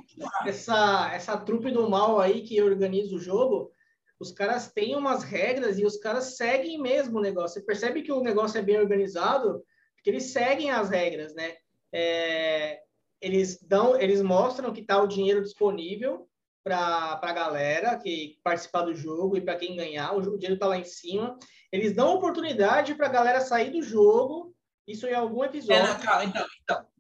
essa, essa trupe do mal aí que organiza o jogo, os caras têm umas regras e os caras seguem mesmo o negócio. Você percebe que o negócio é bem organizado, porque eles seguem as regras, né? É, eles dão, eles mostram que está o dinheiro disponível para a galera que participar do jogo e para quem ganhar, o, o dinheiro está lá em cima. Eles dão oportunidade para a galera sair do jogo, isso em algum episódio. É, não, calma, então, então.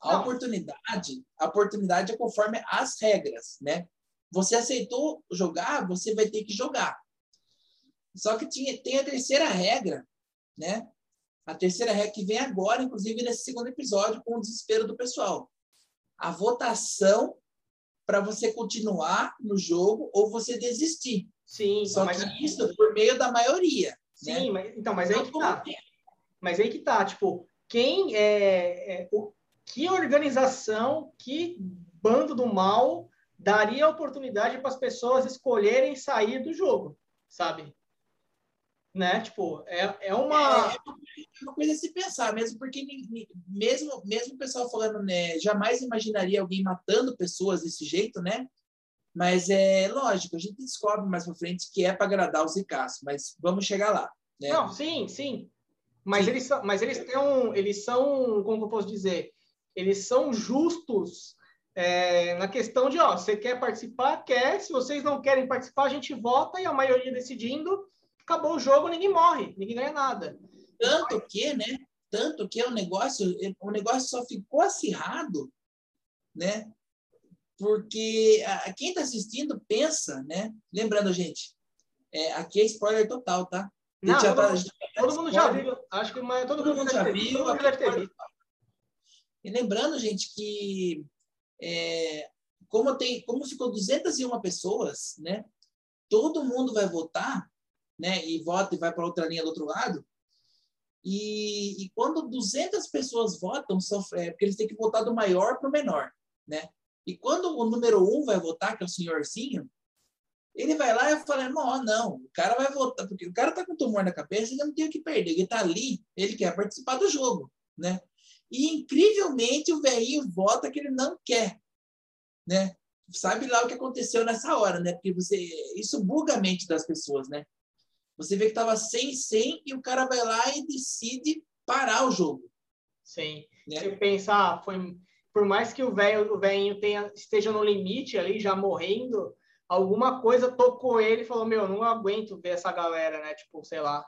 A não. oportunidade, a oportunidade é conforme as regras, né? Você aceitou jogar, você vai ter que jogar. Só que tinha, tem a terceira regra, né? A terceira regra que vem agora, inclusive nesse segundo episódio, com o desespero do pessoal. A votação para você continuar no jogo ou você desistir. Sim. Só mas... que isso por meio da maioria. Sim, né? mas, então, mas aí que tá. Mas aí que tá, tipo, quem é, é o, que organização, que bando do mal daria oportunidade para as pessoas escolherem sair do jogo, sabe? Né? Tipo, é, é uma... É, é uma coisa a se pensar, mesmo porque mesmo, mesmo o pessoal falando, né, jamais imaginaria alguém matando pessoas desse jeito, né? Mas é lógico, a gente descobre mais para frente que é para agradar os ricaços, mas vamos chegar lá. Né? Não, sim, sim. Mas sim. eles são, mas eles têm um, eles são, como eu posso dizer, eles são justos é, na questão de, ó, você quer participar? Quer. Se vocês não querem participar, a gente vota e a maioria decidindo, acabou o jogo, ninguém morre, ninguém ganha nada. Tanto que, né? Tanto que o negócio, o negócio só ficou acirrado, né? Porque a, quem está assistindo pensa, né? Lembrando, gente, é, aqui é spoiler total, tá? Não, todo, mundo já viu. Acho que mas todo, todo mundo já viu. Todo mundo já ter visto. E lembrando, gente, que é, como, tem, como ficou 201 pessoas, né? Todo mundo vai votar, né? E vota e vai para outra linha do outro lado. E, e quando 200 pessoas votam, sofre, é, porque eles têm que votar do maior para o menor, né? E quando o número um vai votar, que é o senhorzinho, ele vai lá e fala, não, não, o cara vai votar, porque o cara tá com tumor na cabeça, ele não tem o que perder, ele tá ali, ele quer participar do jogo, né? E, incrivelmente, o velhinho vota que ele não quer. Né? Sabe lá o que aconteceu nessa hora, né? Porque você, isso buga a mente das pessoas, né? Você vê que estava 100 100 e o cara vai lá e decide parar o jogo. Sim. Né? Você pensa, ah, foi por mais que o velho, o velhinho tenha esteja no limite ali, já morrendo, alguma coisa tocou ele e falou: "Meu, não aguento ver essa galera, né? Tipo, sei lá,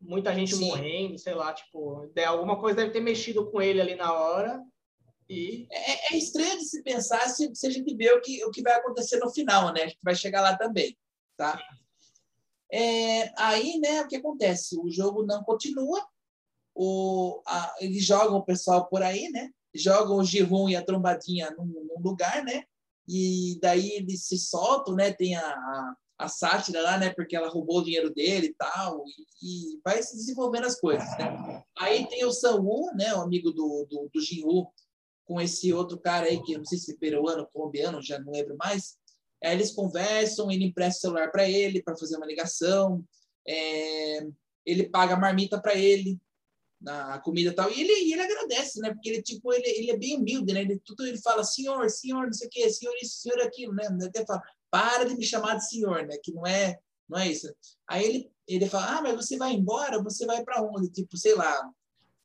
muita gente Sim. morrendo, sei lá, tipo, alguma coisa deve ter mexido com ele ali na hora. E... É, é estranho de se pensar se, se, a gente vê o que, o que vai acontecer no final, né? A gente vai chegar lá também, tá? É, aí, né, o que acontece? O jogo não continua, o, a, eles jogam o pessoal por aí, né? Jogam o Giron e a trombadinha num, num, lugar, né? E daí eles se soltam, né? Tem a, a a sátira lá, né? Porque ela roubou o dinheiro dele e tal, e, e vai se desenvolvendo as coisas, né? Aí tem o Sanwoo, né? O amigo do, do, do Jinwoo, com esse outro cara aí, que eu não sei se é peruano, colombiano, já não lembro mais. Aí eles conversam, ele empresta o celular para ele para fazer uma ligação, é, ele paga a marmita para ele, na comida e tal, e ele, ele agradece, né? Porque ele, tipo, ele, ele é bem humilde, né? Ele, tudo ele fala, senhor, senhor, não sei o quê, senhor isso, senhor aquilo, né? Até fala, para de me chamar de senhor, né? Que não é, não é isso. Aí ele, ele fala, ah, mas você vai embora, você vai para onde? Tipo, sei lá,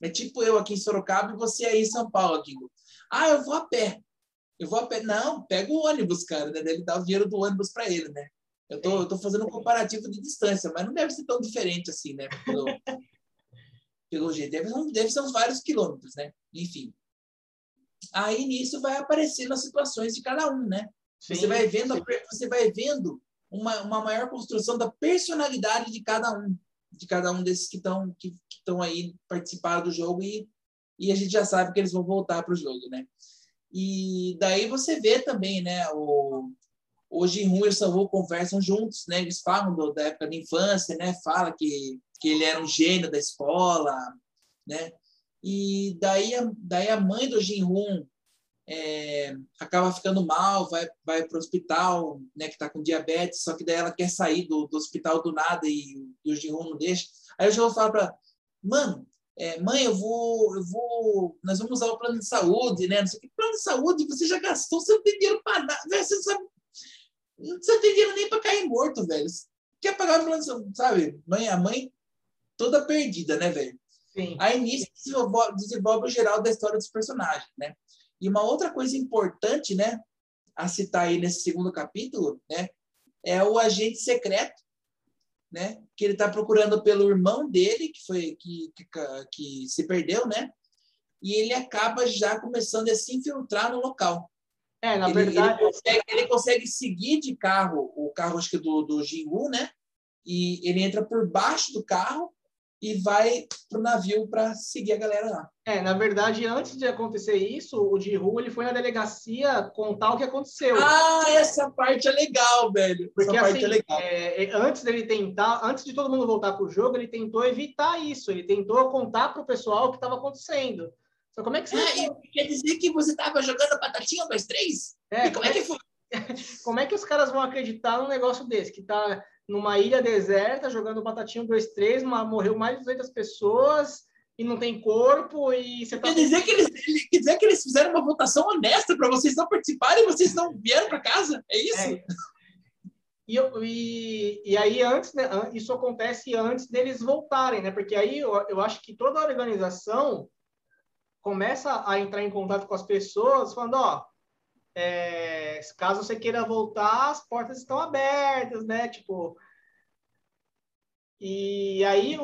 é tipo eu aqui em Sorocaba e você aí em São Paulo, digo, ah, eu vou a pé. Eu vou a pé. Não, pega o ônibus, cara, né? Ele dá o dinheiro do ônibus para ele, né? Eu tô, eu tô fazendo um comparativo de distância, mas não deve ser tão diferente assim, né? Pelo, pelo jeito. Deve, deve ser uns vários quilômetros, né? Enfim. Aí nisso vai aparecendo as situações de cada um, né? Sim, você vai vendo, você vai vendo uma, uma maior construção da personalidade de cada um, de cada um desses que estão que estão aí participando do jogo e, e a gente já sabe que eles vão voltar para o jogo, né? E daí você vê também, né? O, o Jinhu e o Sanwoo conversam juntos, né? Eles falam do, da época da infância, né? Fala que, que ele era um gênio da escola, né? E daí a, daí a mãe do Jinhu é, acaba ficando mal, vai, vai para o hospital, né, que está com diabetes, só que daí ela quer sair do, do hospital do nada e, e o Jinhun não deixa. Aí o Jinhun fala para mano, é, mãe, eu vou, eu vou, nós vamos usar o plano de saúde, né? Não sei o que, plano de saúde, você já gastou, você não tem dinheiro para nada, você não sabe, você não tem dinheiro nem para cair morto, velho. Você quer pagar o plano de saúde, sabe? Mãe, a mãe toda perdida, né, velho? Aí nisso desenvolve, desenvolve o geral da história dos personagens, né? E uma outra coisa importante, né, a citar aí nesse segundo capítulo, né, é o agente secreto, né, que ele está procurando pelo irmão dele que foi que, que, que se perdeu, né, e ele acaba já começando a se infiltrar no local. É, na ele, verdade. Ele consegue, ele consegue, seguir de carro, o carro acho que do, do Jingu, né? E ele entra por baixo do carro e vai pro navio para seguir a galera lá. É, na verdade, antes de acontecer isso, o Jihu ele foi na delegacia contar o que aconteceu. Ah, essa parte é legal, velho. Porque essa assim, é é, antes dele tentar, antes de todo mundo voltar pro jogo, ele tentou evitar isso. Ele tentou contar pro pessoal o que estava acontecendo. Só como é que você... Ah, quer dizer que você estava jogando batatinha 2-3? É, como é que foi? como é que os caras vão acreditar num negócio desse? Que tá numa ilha deserta, jogando batatinho 2-3, morreu mais de 200 pessoas e não tem corpo e você tá... Quer dizer que eles, quer dizer que eles fizeram uma votação honesta para vocês não participarem e vocês não vieram para casa? É isso? É. E, e, e aí, antes, né, isso acontece antes deles voltarem, né? Porque aí eu, eu acho que toda a organização começa a entrar em contato com as pessoas, falando, ó, é, caso você queira voltar, as portas estão abertas, né? Tipo. E aí,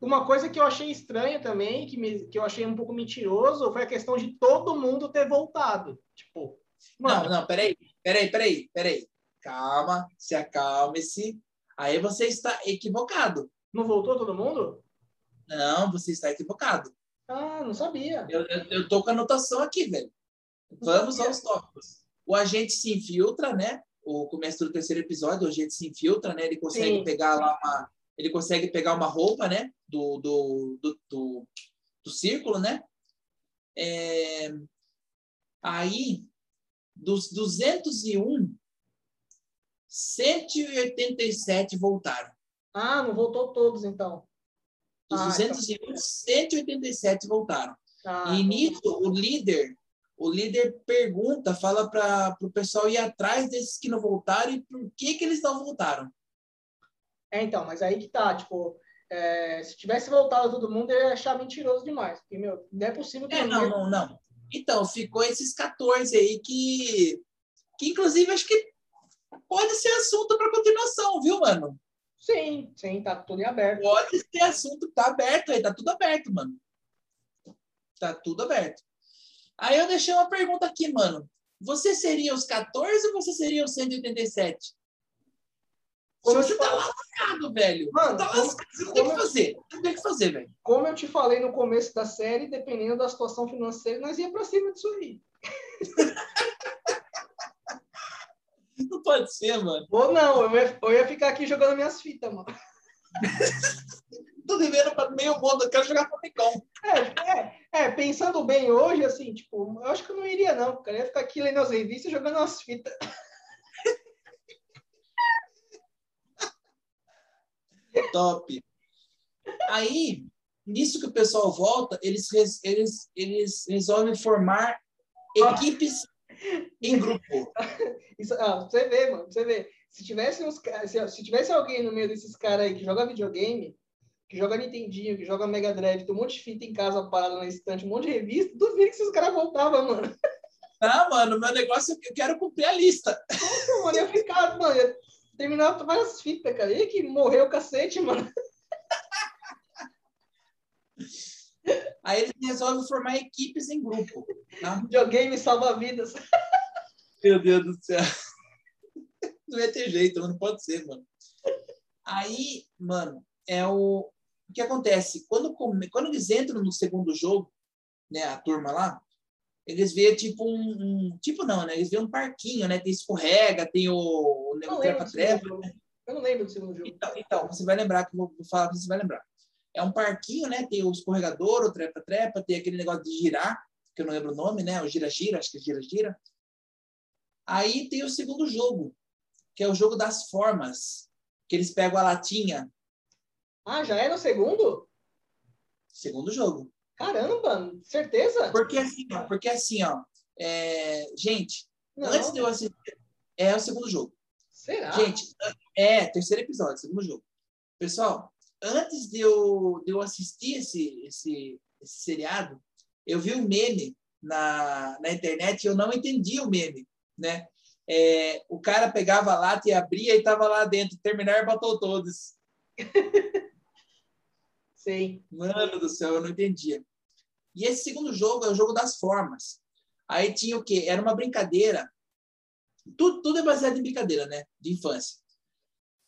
uma coisa que eu achei estranha também, que, me, que eu achei um pouco mentiroso, foi a questão de todo mundo ter voltado. Tipo. Mano, não, não, peraí, peraí, peraí, peraí. Calma, se acalme-se. Aí você está equivocado. Não voltou todo mundo? Não, você está equivocado. Ah, não sabia. Eu, eu, eu tô com a anotação aqui, velho. Vamos aos tópicos. O agente se infiltra, né? O começo do terceiro episódio, o agente se infiltra, né? Ele consegue Sim. pegar lá uma, ele consegue pegar uma roupa, né? Do, do, do, do, do círculo, né? É... Aí, dos 201, 187 voltaram. Ah, não voltou todos, então. Dos ah, 201, então... 187 voltaram. Ah, e nisso, o líder o líder pergunta, fala para o pessoal ir atrás desses que não voltaram e por que, que eles não voltaram. É, então, mas aí que tá, tipo, é, se tivesse voltado todo mundo, eu ia achar mentiroso demais, porque, meu, não é possível que... É, não, não, não. Então, ficou esses 14 aí que, que inclusive, acho que pode ser assunto para continuação, viu, mano? Sim, sim, tá tudo em aberto. Pode ser assunto, tá aberto aí, tá tudo aberto, mano. Tá tudo aberto. Aí eu deixei uma pergunta aqui, mano. Você seria os 14 ou você seria os 187? Como você tá lascado, velho. Mano, tá lascado. Você não tem que fazer. Não tem que fazer, velho. Como eu te falei no começo da série, dependendo da situação financeira, nós ia pra cima disso aí. não pode ser, mano. Ou não, eu ia, eu ia ficar aqui jogando minhas fitas, mano. tô devendo para meio mundo, eu quero jogar Famicom. É, é, é, pensando bem hoje, assim, tipo, eu acho que eu não iria, não, cara. Eu ia ficar aqui lendo as revistas jogando as fitas. Top. Aí, nisso que o pessoal volta, eles, eles, eles resolvem formar equipes em grupo. Isso, ah, você vê, mano, você vê. Se tivesse, uns, se, se tivesse alguém no meio desses caras aí que joga videogame, que joga Nintendinho, que joga Mega Drive, tem um monte de fita em casa parada na estante, um monte de revista, duvido que esses caras voltavam, mano. Não, mano, meu negócio é eu quero cumprir a lista. Nossa, mano, eu ficava, mano, eu terminava várias fitas, cara. E que morreu o cacete, mano. Aí eles resolvem formar equipes em grupo. Tá? Videogame salva vidas. Meu Deus do céu. Não vai ter jeito, não pode ser, mano. Aí, mano, é o, o que acontece? Quando, quando eles entram no segundo jogo, né, a turma lá, eles vêem tipo um, um, Tipo não, né? Eles vêem um parquinho, né? Tem escorrega, tem o, o trepa-trepa. Né? Eu não lembro do segundo jogo. Então, então, você vai lembrar, que eu vou falar, você vai lembrar. É um parquinho, né? Tem o escorregador, o trepa-trepa, tem aquele negócio de girar, que eu não lembro o nome, né? O gira-gira, acho que é gira-gira. Aí tem o segundo jogo, que é o jogo das formas, que eles pegam a latinha. Ah, já é no segundo? Segundo jogo. Caramba, certeza? Porque assim, ó, porque assim, ó, é... gente, não. antes de eu assistir, é o segundo jogo. Será? Gente, é terceiro episódio, segundo jogo. Pessoal, antes de eu, de eu assistir esse, esse, esse seriado, eu vi um meme na, na internet e eu não entendi o meme, né? É, o cara pegava a lata e abria e estava lá dentro. Terminar, botou todos. Sim. Mano do céu, eu não entendia. E esse segundo jogo é o jogo das formas. Aí tinha o quê? Era uma brincadeira. Tudo, tudo é baseado em brincadeira, né? De infância.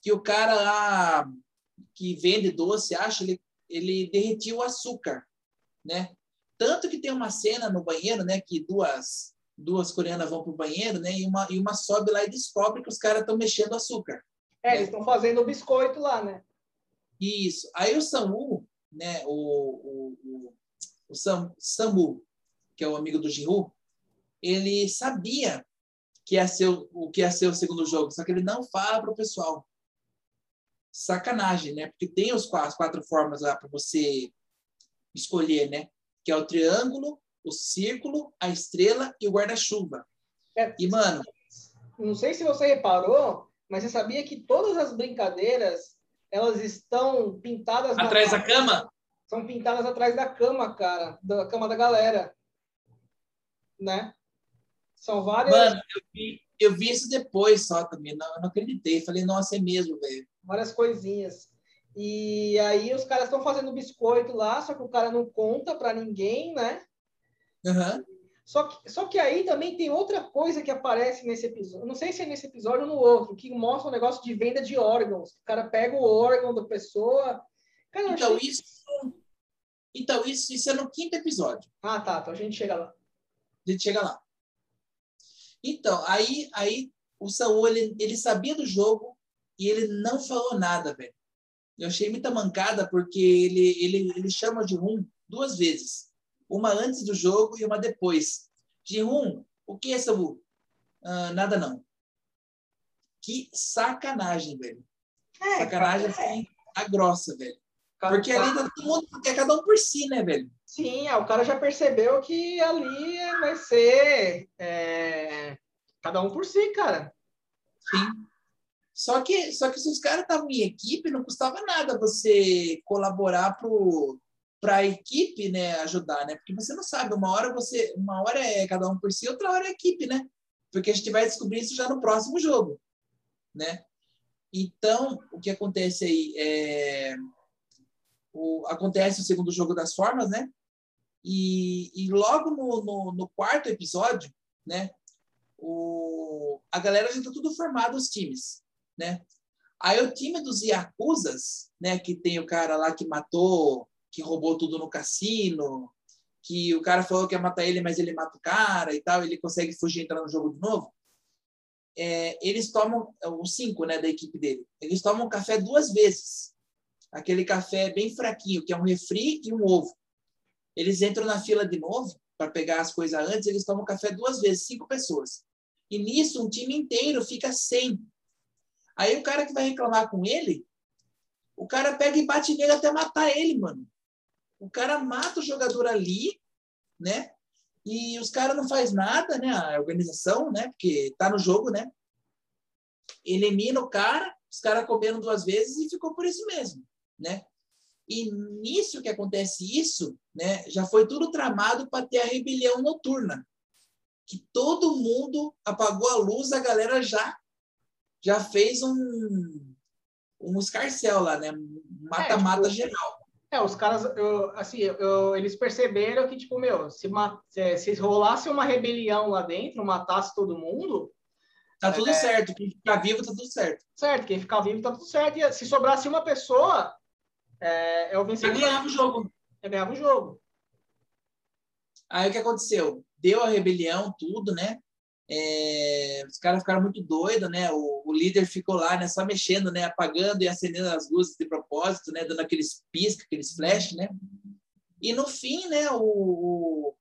Que o cara lá que vende doce, acha, ele, ele derretia o açúcar, né? Tanto que tem uma cena no banheiro, né? Que duas, duas coreanas vão pro banheiro, né? E uma, e uma sobe lá e descobre que os caras estão mexendo açúcar. É, né? eles estão fazendo o biscoito lá, né? Isso. Aí o Samu, né? O, o, o, Sam, Samu, que é o amigo do Jinru, ele sabia que ia ser o que ia ser o segundo jogo, só que ele não fala para o pessoal sacanagem, né? Porque tem os quatro, as quatro formas lá para você escolher, né? Que é o triângulo, o círculo, a estrela e o guarda-chuva. É, e, mano... Não sei se você reparou, mas você sabia que todas as brincadeiras, elas estão pintadas... Atrás da cama? São pintadas atrás da cama, cara. Da cama da galera. Né? São várias... Mano, eu vi, eu vi isso depois só também. Não, não acreditei. Falei, nossa, é mesmo, velho várias coisinhas. E aí os caras estão fazendo biscoito lá, só que o cara não conta para ninguém, né? Uhum. Só que, só que aí também tem outra coisa que aparece nesse episódio. Não sei se é nesse episódio ou no outro, que mostra um negócio de venda de órgãos. O cara pega o órgão da pessoa. Cara, então, achei... isso, então isso, isso é no quinto episódio. Ah, tá. Então a gente chega lá. A gente chega lá. Então, aí, aí o Saul, ele, ele sabia do jogo, e ele não falou nada, velho. Eu achei muita mancada porque ele, ele, ele chama de Rum duas vezes. Uma antes do jogo e uma depois. De Rum, o que é Sabu? Uh, nada não. Que sacanagem, velho. É, sacanagem assim, a grossa, velho. Porque ali tá todo mundo quer cada um por si, né, velho? Sim, é, o cara já percebeu que ali vai ser é, cada um por si, cara. Sim. Só que, só que se os caras estavam em equipe, não custava nada você colaborar para a equipe né, ajudar, né? Porque você não sabe, uma hora você, uma hora é cada um por si, outra hora é equipe, né? Porque a gente vai descobrir isso já no próximo jogo, né? Então, o que acontece aí é o, acontece o segundo jogo das formas, né? E, e logo no, no, no quarto episódio, né? O, a galera já está tudo formado os times né? Aí o time dos Yakuzas, né, que tem o cara lá que matou, que roubou tudo no cassino, que o cara falou que ia matar ele, mas ele mata o cara e tal, ele consegue fugir e entrar no jogo de novo. É, eles tomam, os cinco né, da equipe dele, eles tomam café duas vezes. Aquele café bem fraquinho, que é um refri e um ovo. Eles entram na fila de novo para pegar as coisas antes, eles tomam café duas vezes, cinco pessoas. E nisso, um time inteiro fica sem Aí o cara que vai reclamar com ele, O cara pega e bate nele até matar ele, mano. O cara mata o jogador ali, né? E os caras não faz nada, né? A organização, né? Porque tá no jogo, né? Elimina o cara, os caras comeram duas vezes e ficou por isso mesmo, né? E nisso que acontece isso, né? Já foi tudo tramado para ter a rebelião noturna, que todo mundo apagou a luz, a galera já já fez um um escarcel lá, né? Mata-mata é, tipo, geral. É, os caras, eu, assim, eu, eles perceberam que, tipo, meu, se, é, se rolasse uma rebelião lá dentro, matasse todo mundo. Tá tudo é, certo, quem ficar vivo tá tudo certo. Certo, quem ficar vivo tá tudo certo. E se sobrasse uma pessoa, é, o vencedor. Eu ganhava o jogo. Eu ganhava o jogo. Aí o que aconteceu? Deu a rebelião, tudo, né? É, os caras ficaram muito doidos, né? O, o, líder ficou lá, né? Só mexendo, né? Apagando e acendendo as luzes de propósito, né? Dando aqueles pisca, aqueles flash, né? E no fim, né? O,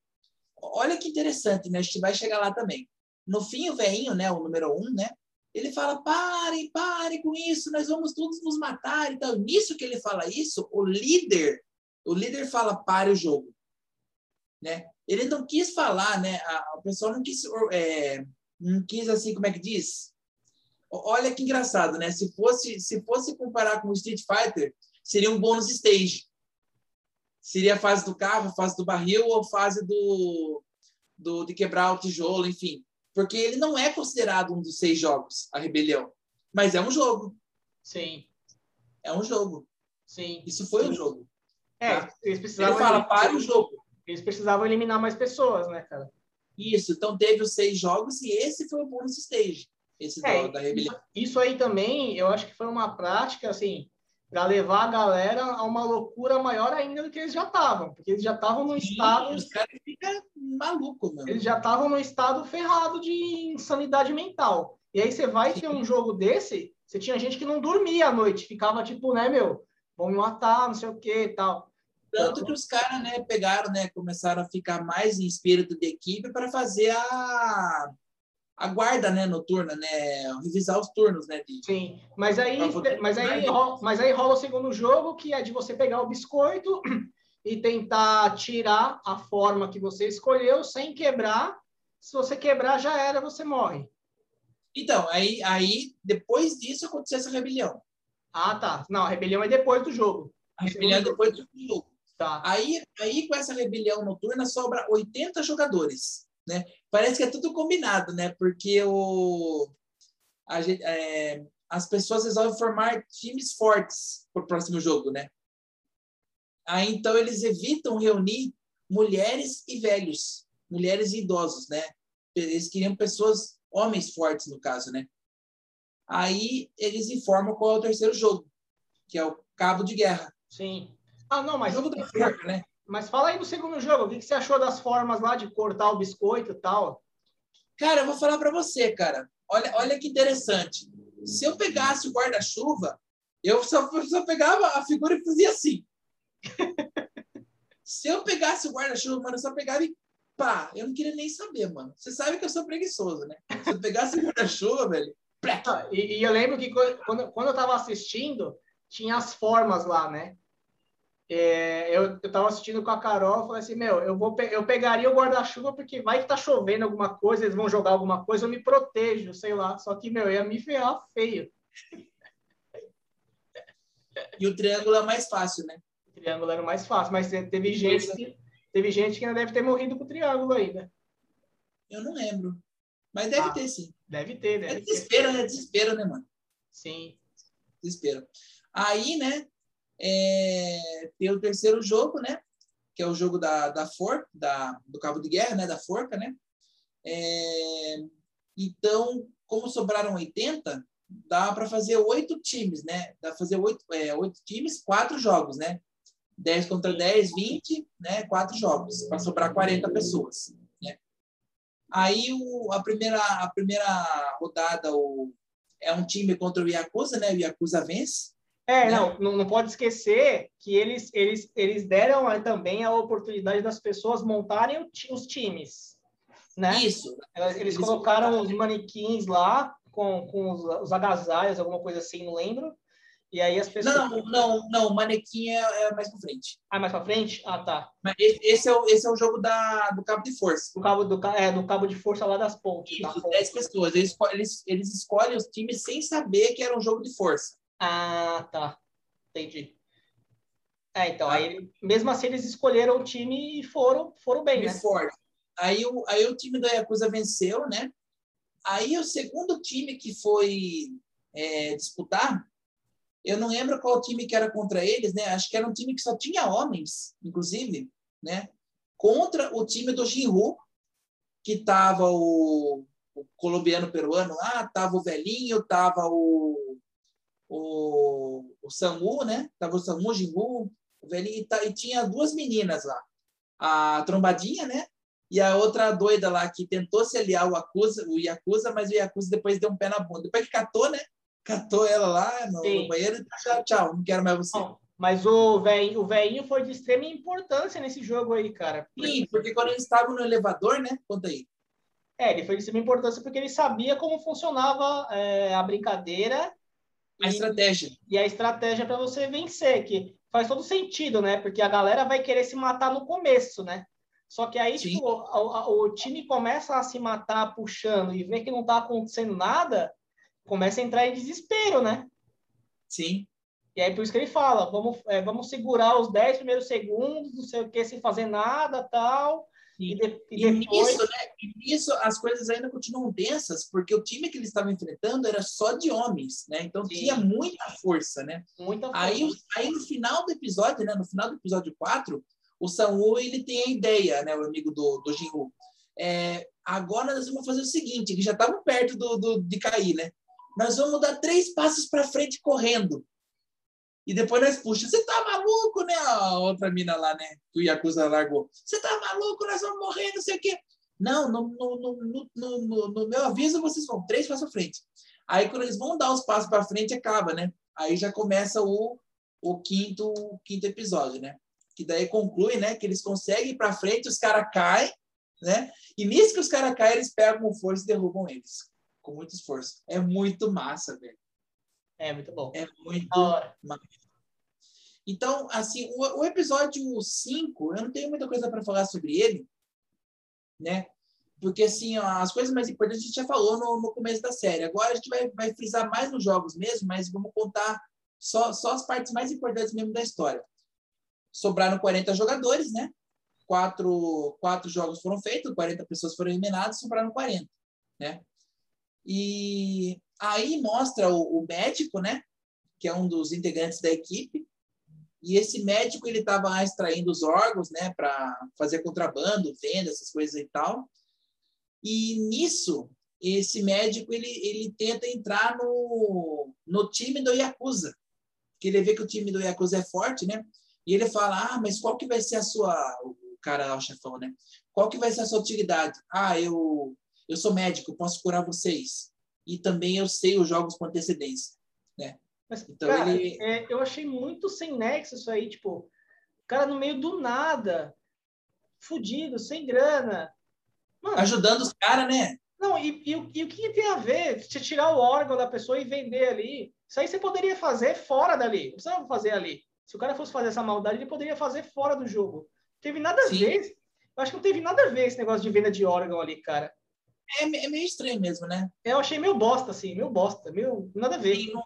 olha que interessante, né? A gente vai chegar lá também. No fim, o velhinho, né? O número um, né? Ele fala: parem, parem com isso, nós vamos todos nos matar. Então, nisso que ele fala isso, o líder, o líder fala: pare o jogo, né? ele não quis falar, né? A, o pessoal não quis, é, não quis assim, como é que diz? Olha que engraçado, né? Se fosse, se fosse comparar com o Street Fighter, seria um bônus stage. Seria a fase do carro, fase do barril ou fase do, do de quebrar o tijolo, enfim. Porque ele não é considerado um dos seis jogos, a Rebelião. Mas é um jogo. Sim. É um jogo. Sim. Isso foi um jogo. É, tá? eles precisavam... Ele fala, para o jogo. Eles precisavam eliminar mais pessoas, né, cara? Isso, então teve os seis jogos e esse foi o bonus stage, esse é, da, rebelião. Isso, isso aí também, eu acho que foi uma prática, assim, para levar a galera a uma loucura maior ainda do que eles já estavam, porque eles já estavam no Sim, estado. Os caras ficam malucos, mano. Eles já estavam no estado ferrado de insanidade mental. E aí você vai Sim. ter um jogo desse, você tinha gente que não dormia à noite, ficava tipo, né, meu, vão me matar, não sei o que e tal. Tanto que os caras né, pegaram, né, começaram a ficar mais em espírito de equipe para fazer a, a guarda né, noturna, né, revisar os turnos. Né, de, Sim, mas aí, mas, aí, mas aí rola o segundo jogo, que é de você pegar o biscoito e tentar tirar a forma que você escolheu sem quebrar. Se você quebrar, já era, você morre. Então, aí, aí depois disso aconteceu essa rebelião. Ah, tá. Não, a rebelião é depois do jogo. A rebelião é depois do jogo. Tá. Aí, aí, com essa rebelião noturna, sobra 80 jogadores. Né? Parece que é tudo combinado, né? Porque o, a, é, as pessoas resolvem formar times fortes para o próximo jogo, né? Aí, então, eles evitam reunir mulheres e velhos, mulheres e idosos, né? Eles queriam pessoas, homens fortes, no caso, né? Aí, eles informam qual é o terceiro jogo, que é o Cabo de Guerra. Sim. Ah, não, mas. Jogo da né? Mas fala aí do segundo jogo. O que você achou das formas lá de cortar o biscoito e tal? Cara, eu vou falar para você, cara. Olha, olha que interessante. Se eu pegasse o guarda-chuva, eu só, só pegava a figura e fazia assim. Se eu pegasse o guarda-chuva, mano, eu só pegava e pá. Eu não queria nem saber, mano. Você sabe que eu sou preguiçoso, né? Se eu pegasse o guarda-chuva, velho. Ah, e, e, eu lembro que quando, quando eu tava assistindo, tinha as formas lá, né? É, eu, eu tava assistindo com a Carol, falei assim, meu, eu vou eu pegaria o guarda-chuva porque vai que tá chovendo alguma coisa, eles vão jogar alguma coisa, eu me protejo, sei lá. Só que, meu, ia me ferrar feio. E o triângulo é mais fácil, né? O triângulo era mais fácil, mas teve gente que, teve gente que ainda deve ter morrido com o triângulo ainda. Eu não lembro. Mas deve ah, ter, sim. Deve ter, deve é desespero, ter. né? Desespero, né, mano? Sim. Desespero. Aí, né, é, tem o terceiro jogo, né? Que é o jogo da, da forca, da, do cabo de guerra, né? Da forca, né? É, então, como sobraram 80, dá para fazer oito times, né? Dá para fazer oito, é, oito times, quatro jogos, né? 10 contra 10, 20, né? Quatro jogos, para sobrar 40 pessoas, né? Aí o, a, primeira, a primeira rodada o, é um time contra o Yakuza, né? O Yakuza vence. É, né? não, não pode esquecer que eles, eles, eles deram também a oportunidade das pessoas montarem os times. Né? Isso. Eles, eles colocaram os manequins lá com, com os, os agasalhos, alguma coisa assim, não lembro. E aí as pessoas. Não, não, não, o manequim é, é mais pra frente. Ah, mais pra frente? Ah, tá. Mas esse é o, esse é o jogo da, do cabo de força. Do cabo, do, é, do cabo de força lá das pontes. tá? Isso, 10 pessoas. Eles, eles, eles escolhem os times sem saber que era um jogo de força. Ah, tá. Entendi. É, então, Ah. aí, mesmo assim, eles escolheram o time e foram, foram bem, né? forte. Aí o, aí o time do Yakuza venceu, né? Aí o segundo time que foi é, disputar, eu não lembro qual time que era contra eles, né? Acho que era um time que só tinha homens, inclusive, né? Contra o time do Jinru, que tava o, o colombiano peruano lá, tava o velhinho, tava o, o, o Samu, né? Tava o Samu, o Jinru, o velhinho, e, tinha duas meninas lá. A trombadinha, né? E a outra doida lá que tentou se aliar ao Yakuza, o Yakuza, mas o Yakuza depois deu um pé na bunda. Depois que catou, né? Catou ela lá no, Sim. banheiro e tchau, tchau, não quero mais você. Não, mas o velhinho, o velhinho foi de extrema importância nesse jogo aí, cara. Sim, porque quando eles estavam no elevador, né? Conta aí. É, ele foi de extrema importância porque ele sabia como funcionava é, a brincadeira A e, estratégia. e a estratégia para você vencer, que faz todo sentido, né? Porque a galera vai querer se matar no começo, né? Só que aí, tipo, o, o time começa a se matar puxando e vê que não tá acontecendo nada, começa a entrar em desespero, né? Sim. E aí por isso que ele fala, vamos, é, vamos segurar os 10 primeiros segundos, não sei o que, sem fazer nada, tal. E, de- e E depois... nisso, né? E nisso as coisas ainda continuam tensas, porque o time que eles estavam enfrentando era só de homens, né? Então Sim. tinha muita força, né? Muita Aí, força. aí no final do episódio, né? No final do episódio 4, o Samu ele tem a ideia, né? O amigo do, do Jinru. É, agora nós vamos fazer o seguinte, que já estava perto do, do- de cair, né? Nós vamos dar três passos para frente correndo. E depois nós puxa. Você tá maluco, né? A outra mina lá, né? Que o Yakuza largou. Você tá maluco? Nós vamos morrer, não sei o quê. Não, no, no, no, no, meu aviso vocês vão três passos para frente. Aí quando eles vão dar os passos para frente, acaba, né? Aí já começa o, o quinto, o quinto episódio, né? Que daí conclui, né? Que eles conseguem ir para frente, os caras caem, né? E nisso que os caras caem, eles pegam com força e derrubam eles. Com muito esforço. É muito massa, velho. É, muito bom. É muito Da hora. então, assim, o, o episódio 5, eu não tenho muita coisa para falar sobre ele, né? Porque, assim, as coisas mais importantes a gente já falou no, no começo da série. Agora a gente vai, vai frisar mais nos jogos mesmo, mas vamos contar só, só as partes mais importantes mesmo da história. Sobraram 40 jogadores, né? Quatro, quatro jogos foram feitos, 40 pessoas foram eliminadas, sobraram 40, né? E aí mostra o, o médico, né? Que é um dos integrantes da equipe, e esse médico ele estava extraindo os órgãos, né, para fazer contrabando, venda, essas coisas e tal. E nisso, esse médico ele, ele tenta entrar no, no time do Yakuza, que ele vê que o time do Yakuza é forte, né? E ele fala: "Ah, mas qual que vai ser a sua o cara, o chefão, né? Qual que vai ser a sua utilidade? Ah, eu eu sou médico, posso curar vocês. E também eu sei os jogos com antecedência, né? Mas, Então, cara, ele- é, eu achei muito sem nexo isso aí, tipo, o cara no meio do nada, fudido, sem grana. Mano, Ajudando os caras, né? não, e, e, o- e o que tem a ver? Você tirar o órgão da pessoa e vender ali. Isso aí você poderia fazer fora dali. Não precisava fazer ali. Se o cara fosse fazer essa maldade, ele poderia fazer fora do jogo. Não teve nada a Sim. ver. Eu acho que não teve nada a ver esse negócio de venda de órgão ali, cara. É, é meio estranho mesmo, né? Eu achei meio bosta, assim, meio bosta, meio nada a ver. E não,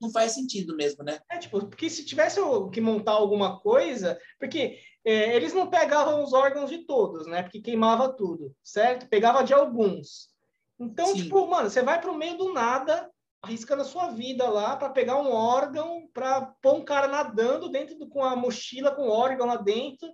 não faz sentido mesmo, né? É, tipo, porque se tivesse que montar alguma coisa, porque é, eles não pegavam os órgãos de todos, né? Porque queimava tudo, certo? Pegava de alguns. Então, Sim. tipo, mano, você vai pro meio do nada, arriscando a sua vida lá para pegar um órgão, para pôr um cara nadando dentro do, com a mochila com o órgão lá dentro.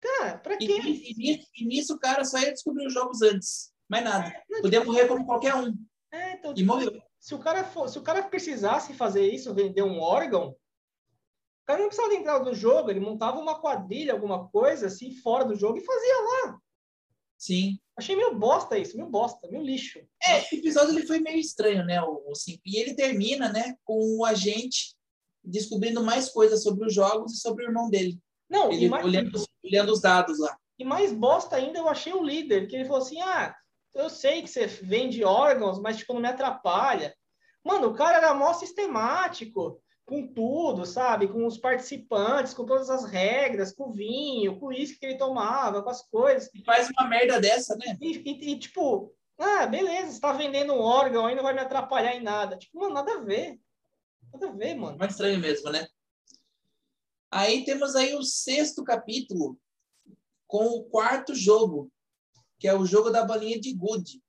Cara, pra E, quê? ni- e nisso, e nisso o cara só ia descobrir os jogos antes. Mais nada. Não, Podia tipo, morrer como qualquer um. é, então, E tipo, morreu. se o cara for, se o cara precisasse fazer isso, vender um órgão, o cara não precisava entrar no jogo, ele montava uma quadrilha, alguma coisa assim, fora do jogo e fazia lá. Sim. Achei meio bosta isso, meio bosta, meio lixo. É, o episódio ele foi meio estranho, né? O, o cinco. E ele termina, né, com o agente descobrindo mais coisas sobre os jogos e sobre o irmão dele. Não, Ele mais, olhando, olhando os dados lá. e mais bosta ainda eu achei o líder, que ele falou assim: ah, eu sei que você vende órgãos, mas tipo, não me atrapalha. Mano, o cara era mó sistemático. com tudo, sabe? Com os participantes, com todas as regras, com o vinho, com o uísque que ele tomava, com as coisas. E faz uma merda dessa, né? E, e, e tipo, ah, beleza, você tá vendendo um órgão aí, não vai me atrapalhar em nada. Tipo, mano, nada a ver. Nada a ver, mano. Mais estranho mesmo, né? Aí temos aí o sexto capítulo com o quarto jogo, que é o jogo da bolinha de gude.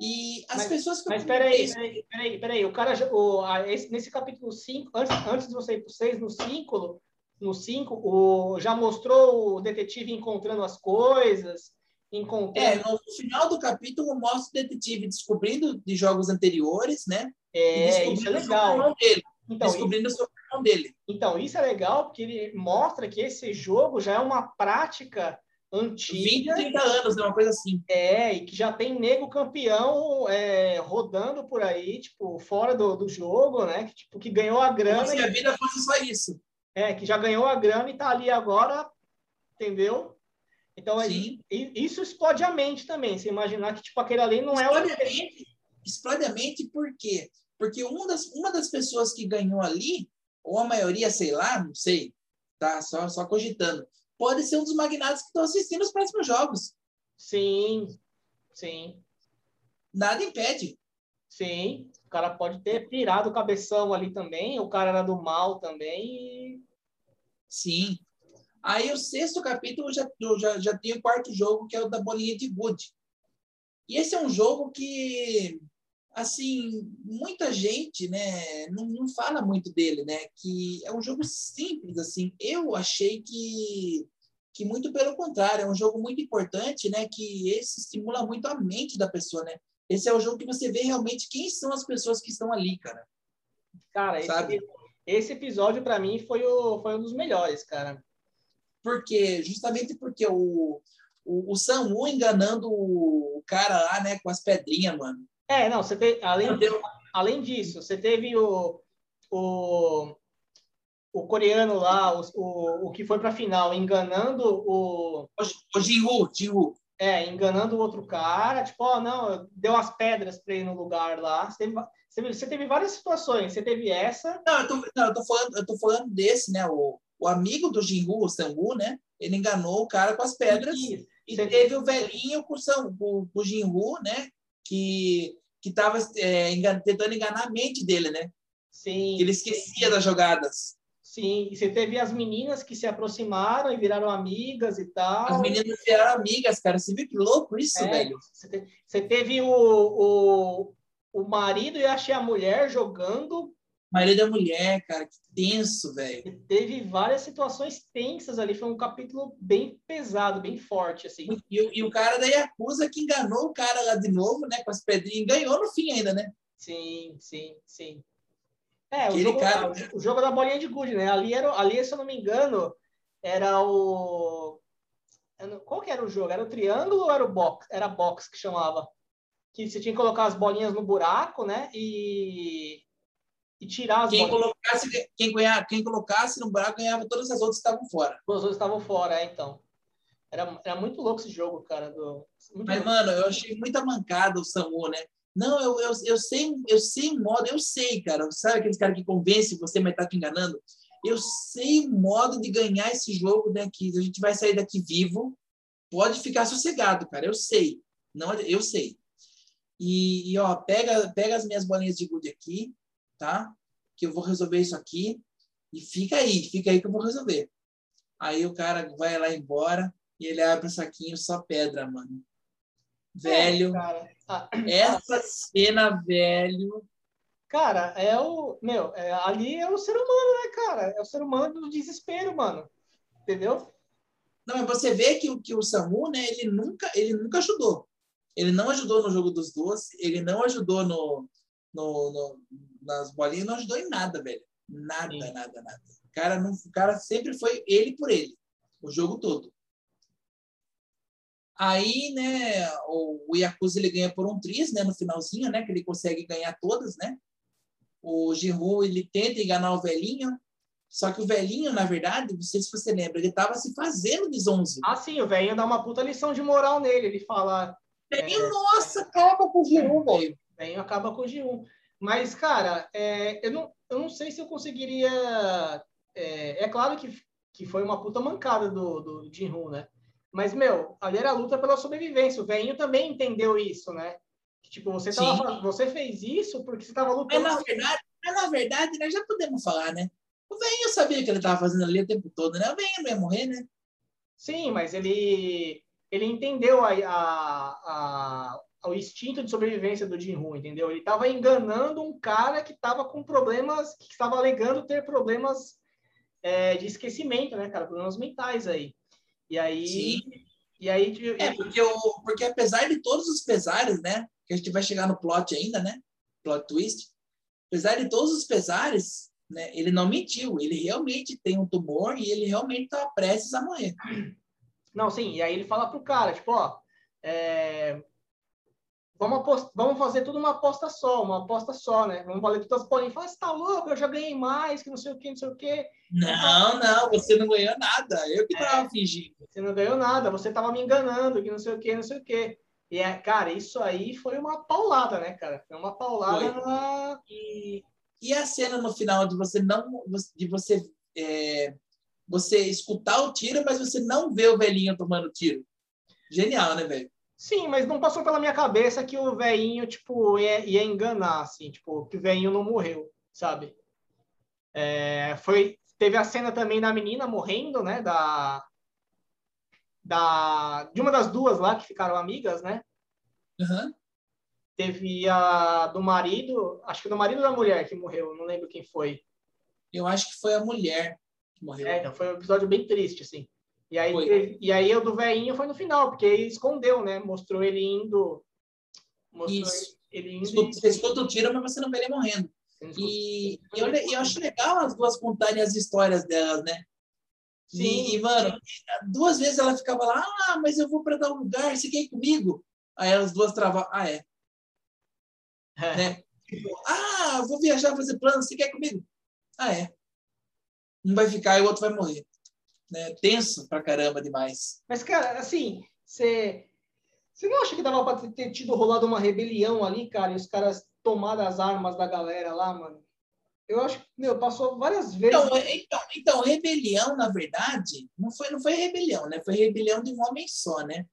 E as mas, pessoas que Mas peraí, peraí, peraí, peraí. O cara, o, a, esse, nesse capítulo 5, antes, antes de você ir para o 6, no 5, no 5, o, já mostrou o detetive encontrando as coisas, encontrando... É, no final do capítulo mostra o detetive descobrindo de jogos anteriores, né? É, isso é legal. Dele, então, descobrindo isso, o irmão dele. Então, isso é legal porque ele mostra que esse jogo já é uma prática antiga. 20, 30 anos, né? Uma coisa assim. É, e que já tem nego campeão é, rodando por aí, tipo, fora do, do jogo, né? Que, tipo, que ganhou a grana. Se a vida fosse só isso. É, que já ganhou a grana e tá ali agora, entendeu? Então, é, isso explode a mente também. Você imaginar que, tipo, aquele ali não explode é o. A mente, explode a mente por quê? Porque uma das, uma das pessoas que ganhou ali, ou a maioria, sei lá, não sei, tá? Só, só cogitando pode ser um dos magnatas que estão assistindo os próximos jogos. Sim, sim. Nada impede. Sim, o cara pode ter pirado o cabeção ali também, o cara era do mal também. Sim. Aí o sexto capítulo já, já, já tem o quarto jogo, que é o da bolinha de Good. E esse é um jogo que assim, muita gente, né, não, não fala muito dele, né, que é um jogo simples, assim, eu achei que, que muito pelo contrário, é um jogo muito importante, né, que esse estimula muito a mente da pessoa, né, esse é o jogo que você vê realmente quem são as pessoas que estão ali, cara. Cara, Sabe? Esse, esse episódio para mim foi, o, foi um dos melhores, cara. Porque, justamente porque o, o, o Samu enganando o cara lá, né, com as pedrinhas, mano. É, não, você tem, além, além disso, você teve o, o, o coreano lá, o, o, o que foi para a final, enganando o. O Jinwoo, Jinwoo. É, enganando o outro cara, tipo, ó, oh, não, deu as pedras para ele no lugar lá. Você teve, você teve várias situações, você teve essa. Não, eu tô, não, eu tô, falando, eu tô falando desse, né? O, o amigo do Jinwoo, o Sangu, né? Ele enganou o cara com as pedras. Isso. E você... teve o velhinho com o, com o né? Que que estava é, engan tentando enganar a mente dele, né? Sim. Ele esquecia das jogadas. Sim, e você teve as meninas que se aproximaram e viraram amigas e tal. As meninas viraram amigas, cara. Você viu que louco isso, é, velho? Você teve, você teve o, o, o marido e achei a mulher jogando marido da mulher, cara, que tenso, velho. Teve várias situações tensas ali, foi um capítulo bem pesado, bem forte, assim. E, e o cara daí acusa que enganou o cara lá de novo, né, com as pedrinhas, e ganhou no fim ainda, né? Sim, sim, sim. É, o jogo, cara... o jogo da bolinha de gude, né? Ali, era, ali, se eu não me engano, era o... Qual que era o jogo? Era o triângulo ou era o box? Era box que chamava. Que você tinha que colocar as bolinhas no buraco, né? E e tirar as quem colocasse quem, ganhava, quem colocasse no buraco ganhava todas as outras que estavam fora. Todas as outras estavam fora, é, então. Era, era muito louco esse jogo, cara. Do... Mas, louco. mano, eu achei muita mancada o Samu, né? Não, eu, eu, eu sei, eu sei um modo, eu sei, cara. Sabe aqueles caras que convencem você, mas tá te enganando? Eu sei um modo de ganhar esse jogo daqui. A gente vai sair daqui vivo. Pode ficar sossegado, cara. Eu sei. Não, eu sei. E, e ó, pega, pega as minhas bolinhas de gude aqui tá? Que eu vou resolver isso aqui e fica aí, fica aí que eu vou resolver. Aí o cara vai lá embora e ele abre o saquinho só pedra, mano. Velho, é, ah, essa cena, velho. Cara, é o. Meu, é, ali é o ser humano, né, cara? É o ser humano do desespero, mano. Entendeu? Não, mas você vê que, que o Samu, né, ele nunca, ele nunca ajudou. Ele não ajudou no jogo dos doces, ele não ajudou no, no, no nas bolinhas não ajudou em nada, velho. Nada, Sim. nada, nada. O cara, não, o cara sempre foi ele por ele, o jogo todo. Aí, né, o, o Yakuza ele ganha por um tris, né, no finalzinho, né, que ele consegue ganhar todas, né. O Jinru, ele tenta enganar o velhinho, só que o velhinho, na verdade, não sei se você lembra, ele tava se fazendo de zonzo. Ah, sim, o velhinho dá uma puta lição de moral nele, ele fala... É... nossa, acaba com o Jinru, velho. O velhinho acaba com o Jinru. Mas, cara, é, eu, não, eu não sei se eu conseguiria. É, é claro que, que foi uma puta mancada do, do Jin-Hoon, né? Mas, meu, ali era a luta pela sobrevivência. O velhinho também entendeu isso, né? Tipo, você, tava, você fez isso porque você estava lutando. Mas na, verdade, mas na verdade, nós já podemos falar, né? O velhinho sabia o que ele estava fazendo ali o tempo todo, né? O velhinho não ia morrer, né? Sim, mas ele, ele entendeu a, a, a, o instinto de sobrevivência do Jin-Hoon, entendeu? Ele estava enganando um cara que estava com problemas, que estava alegando ter problemas é, de esquecimento, né, cara? Problemas mentais aí. E aí... Sim. E aí... É, porque, o, porque apesar de todos os pesares, né? Que a gente vai chegar no plot ainda, né? Plot twist. Apesar de todos os pesares, né? Ele não mentiu. Ele realmente tem um tumor e ele realmente estava prestes a morrer. Não, sim. E aí ele fala pro cara, tipo, ó... É, vamos, apost... vamos fazer tudo uma aposta só, uma aposta só, né? Vamos valer todas as bolinhas. Fala, você tá louco? Eu já ganhei mais, que não sei o que, não sei o que. Não, não, você não ganhou nada. Eu que tava é, fingindo. Você não ganhou nada, você tava me enganando, que não sei o que, não sei o que. E, é, cara, isso aí foi uma paulada, né, cara? Foi uma paulada na... E, e a cena no final de você não... De você, é, você escutar o tiro, mas você não vê o velhinho tomando tiro. Genial, né, velho? Sim, mas não passou pela minha cabeça que o velhinho, tipo, ia, ia enganar, assim, tipo, que o velhinho não morreu, sabe? É, foi, teve a cena também da menina morrendo, né, da, da, de uma das duas lá que ficaram amigas, né? Uhum. Teve a do marido, acho que do marido da mulher que morreu, não lembro quem foi. Eu acho que foi a mulher que morreu. É, então foi um episódio bem triste, assim. E aí, e aí o do velhinho foi no final, porque ele escondeu, né? Mostrou ele indo. Mostrou Isso. ele indo. Você escuta o tiro, mas você não vê ele morrendo. E, e eu, eu, acho legal as duas contarem as histórias delas, né? Sim. E, mano, duas vezes ela ficava lá, ah, mas eu vou para dar um lugar, você quer ir comigo? Aí elas duas travavam, ah, é. é. Né? Tipo, ah, vou viajar, fazer plano, você quer ir comigo? Ah, é. Um vai ficar e o outro vai morrer né, tenso pra caramba demais. Mas, cara, assim, você. Você não acha que dava pra ter tido rolado uma rebelião ali, cara, e os caras tomaram as armas da galera lá, mano? Eu acho que, meu, passou várias vezes. Então, é, então, então, rebelião, na verdade, não foi, não foi rebelião, né? Foi rebelião de um homem só, né?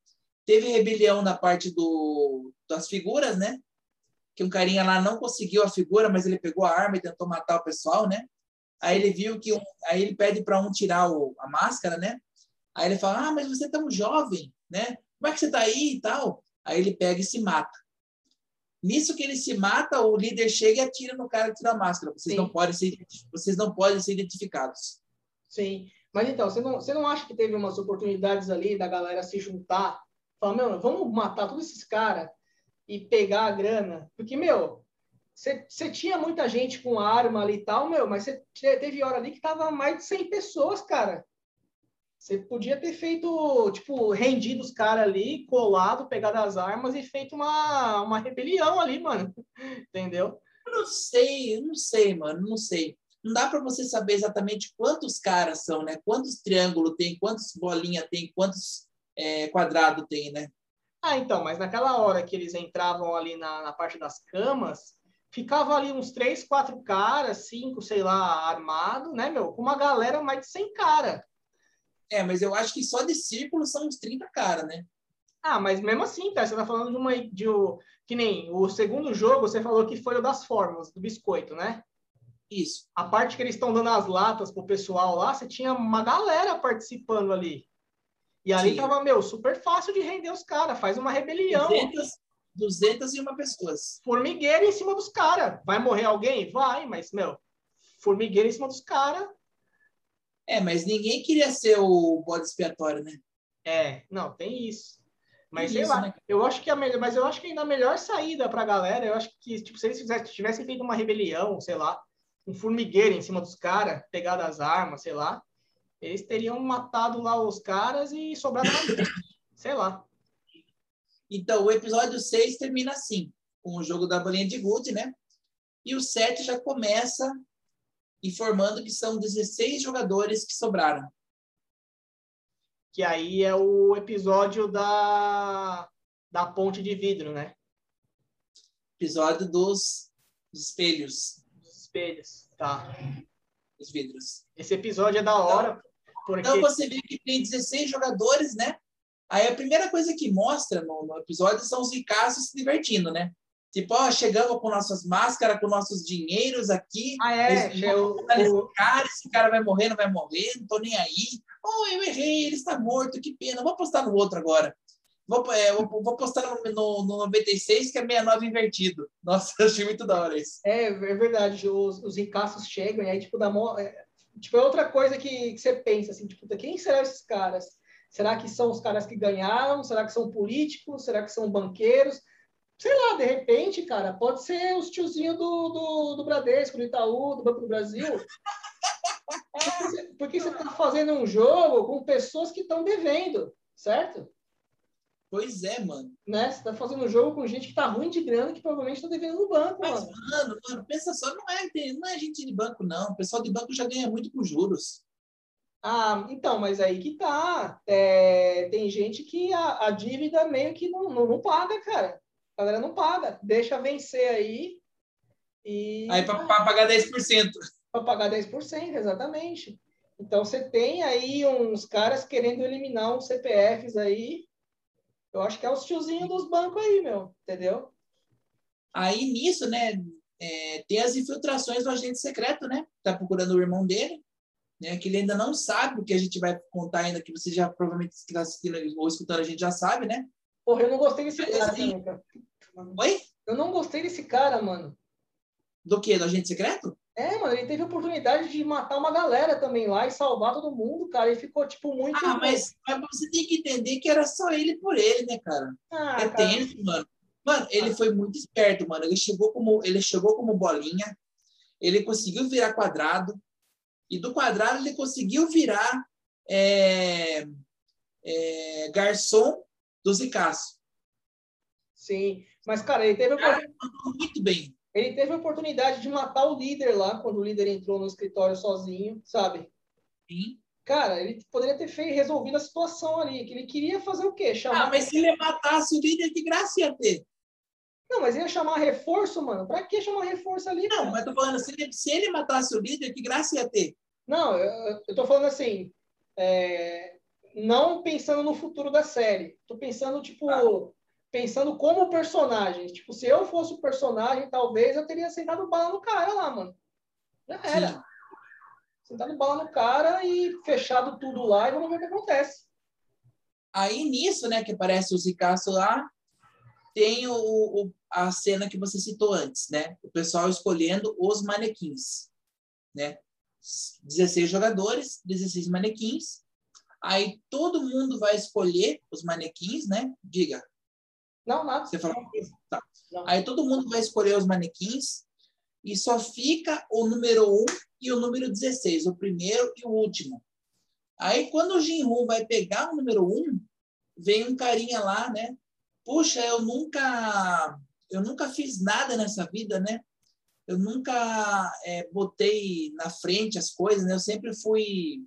Teve rebelião na parte do, das figuras, né? Que um carinha lá não conseguiu a figura, mas ele pegou a arma e tentou matar o pessoal, né? Aí ele viu que um, aí ele pede para um tirar o, a máscara, né? Aí ele fala: "Ah, mas você é tão jovem, né? Como é que você está aí e tal?" Aí ele pega e se mata. Nisso que ele se mata, o líder chega e atira no cara que tira a máscara. Vocês Sim. não podem ser vocês não podem ser identificados. Sim. Mas então, você não, você não acha que teve umas oportunidades ali da galera se juntar? Falar, meu, vamos matar todos esses caras e pegar a grana? Porque, meu, você tinha muita gente com arma ali e tal, meu, mas você teve hora ali que tava mais de 100 pessoas, cara. Você podia ter feito, tipo, rendido os caras ali, colado, pegado as armas e feito uma, uma rebelião ali, mano. Entendeu? Eu não sei, eu não sei, mano, não sei. Não dá para você saber exatamente quantos caras são, né? Quantos triângulos tem, quantos bolinha tem, quantos é, quadrado tem, né? Ah, então, mas naquela hora que eles entravam ali na, na parte das camas, ficava ali uns três, quatro caras, cinco, sei lá, armado, né, meu? Com uma galera mais de 100 cara. É, mas eu acho que só de círculo são uns 30 caras, né? Ah, mas mesmo assim, cara, você tá falando de uma. De, que nem o segundo jogo, você falou que foi o das formas, do biscoito, né? Isso. A parte que eles estão dando as latas pro pessoal lá, você tinha uma galera participando ali. E ali Sim. tava, meu, super fácil de render os caras. Faz uma rebelião. 200, 201 pessoas. Formigueiro em cima dos caras. Vai morrer alguém? Vai, mas, meu, formigueiro em cima dos caras. É, mas ninguém queria ser o bode expiatório, né? É, não, tem isso. Mas sei lá, né? eu acho que a melhor, mas eu acho que ainda a melhor saída pra galera, eu acho que, tipo, se eles fizessem, tivessem feito uma rebelião, sei lá, um formigueiro em cima dos caras, pegado as armas, sei lá, eles teriam matado lá os caras e sobrado sei lá. Então, o episódio 6 termina assim, com o jogo da bolinha de gude, né? E o 7 já começa informando que são 16 jogadores que sobraram. Que aí é o episódio da, da ponte de vidro, né? Episódio dos espelhos. espelhos. Tá. Os vidros. Esse episódio é da hora. Porque... Então você vê que tem 16 jogadores, né? Aí a primeira coisa que mostra no, no episódio são os ricaços se divertindo, né? Tipo, ó, chegamos com nossas máscaras, com nossos dinheiros aqui. Ah, é? Eu, esse, cara, esse cara vai morrer, não vai morrer, não tô nem aí. Oh, eu errei, ele está morto, que pena. Vou postar no outro agora. Vou, é, vou, vou postar no, no, no 96, que é 69 invertido. Nossa, eu achei muito da hora isso. É, é verdade. Os, os ricaços chegam e aí, tipo, dá mo... é, tipo, é outra coisa que, que você pensa, assim, tipo, quem serão esses caras? Será que são os caras que ganharam? Será que são políticos? Será que são banqueiros? Sei lá, de repente, cara, pode ser os tiozinhos do, do, do Bradesco, do Itaú, do Banco do Brasil. Porque você está fazendo um jogo com pessoas que estão devendo, certo? Pois é, mano. Né? Você está fazendo um jogo com gente que está ruim de grana, que provavelmente está devendo no banco, Mas, mano. mano, mano, pensa só, não é, não é gente de banco, não. O pessoal de banco já ganha muito com juros. Ah, então, mas aí que tá. É, tem gente que a, a dívida meio que não, não, não, paga, cara. A galera não paga. Deixa vencer aí. E... Aí para pagar 10%. Para pagar 10%, exatamente. Então você tem aí uns caras querendo eliminar uns CPFs aí. Eu acho que é os tiozinhos dos bancos aí, meu. Entendeu? Aí nisso, né? É, tem as infiltrações do agente secreto, né? Tá procurando o irmão dele né, que ele ainda não sabe o que a gente vai contar ainda, que você já provavelmente está assistindo ou escutando, a gente já sabe, né? Porra, eu não gostei desse cara, assim... cara. Oi? Eu não gostei desse cara, mano. Do que? Do agente secreto? É, mano, ele teve a oportunidade de matar uma galera também lá e salvar todo mundo, cara. Ele ficou, tipo, muito. Ah, mas, mas você tem que entender que era só ele por ele, né, cara? Ah, é cara. tenso, mano. Mano, ele foi muito esperto, mano. Ele chegou como, ele chegou como bolinha, ele conseguiu virar quadrado, e do quadrado ele conseguiu virar é, é, garçom do Zicaço. Sim, mas, cara, ele teve, cara, muito bem. ele teve a oportunidade de matar o líder lá, quando o líder entrou no escritório sozinho, sabe? Sim. Cara, ele poderia ter feito, resolvido a situação ali, que ele queria fazer o quê? Chamar... Ah, mas se ele matasse o líder, que graça ia ter? Não, mas ia chamar reforço, mano. Pra que chamar reforço ali? Não, cara? mas tô falando, se ele, se ele matasse o líder, que graça ia ter? Não, eu, eu tô falando assim, é, não pensando no futuro da série. Tô pensando, tipo, ah. pensando como personagem. Tipo, se eu fosse o personagem, talvez eu teria sentado bala no cara lá, mano. Já era. Sim. Sentado bala no cara e fechado tudo lá e vamos ver o que acontece. Aí nisso, né, que aparece o Zicaço lá, tem o, o, a cena que você citou antes, né? O pessoal escolhendo os manequins, né? 16 jogadores, 16 manequins. Aí todo mundo vai escolher os manequins, né? Diga. Não, nada. Você falou? Tá. Aí todo mundo vai escolher os manequins e só fica o número 1 e o número 16, o primeiro e o último. Aí quando o Jinru vai pegar o número 1, vem um carinha lá, né? Puxa, eu nunca eu nunca fiz nada nessa vida, né? eu nunca é, botei na frente as coisas, né? Eu sempre fui,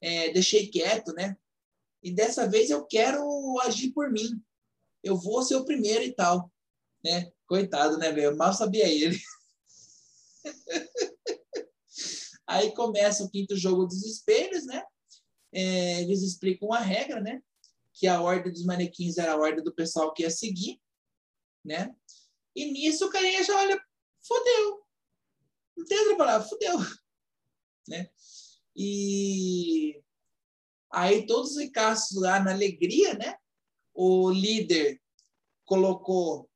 é, deixei quieto, né? E dessa vez eu quero agir por mim. Eu vou ser o primeiro e tal, né? Coitado, né, velho? Mal sabia ele. Aí começa o quinto jogo dos espelhos, né? É, eles explicam a regra, né? Que a ordem dos manequins era a ordem do pessoal que ia seguir, né? E nisso o carinha já olha fodeu. Não tem outra palavra, fodeu. Né? E aí todos os ricaços lá na alegria, né? O líder colocou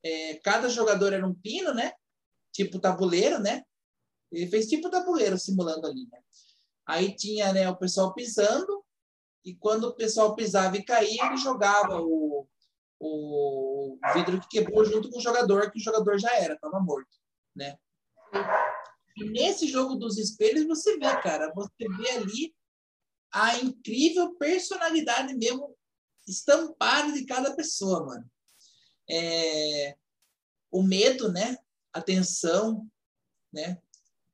é, cada jogador era um pino, né? Tipo tabuleiro, né? Ele fez tipo tabuleiro simulando ali, né? Aí tinha, né, o pessoal pisando e quando o pessoal pisava e caía, ele jogava o, o vidro que quebrou junto com o jogador, que o jogador já era, estava morto né? E nesse jogo dos espelhos você vê, cara, você vê ali a incrível personalidade mesmo estampada de cada pessoa, mano. É, o medo, né? A tensão, né?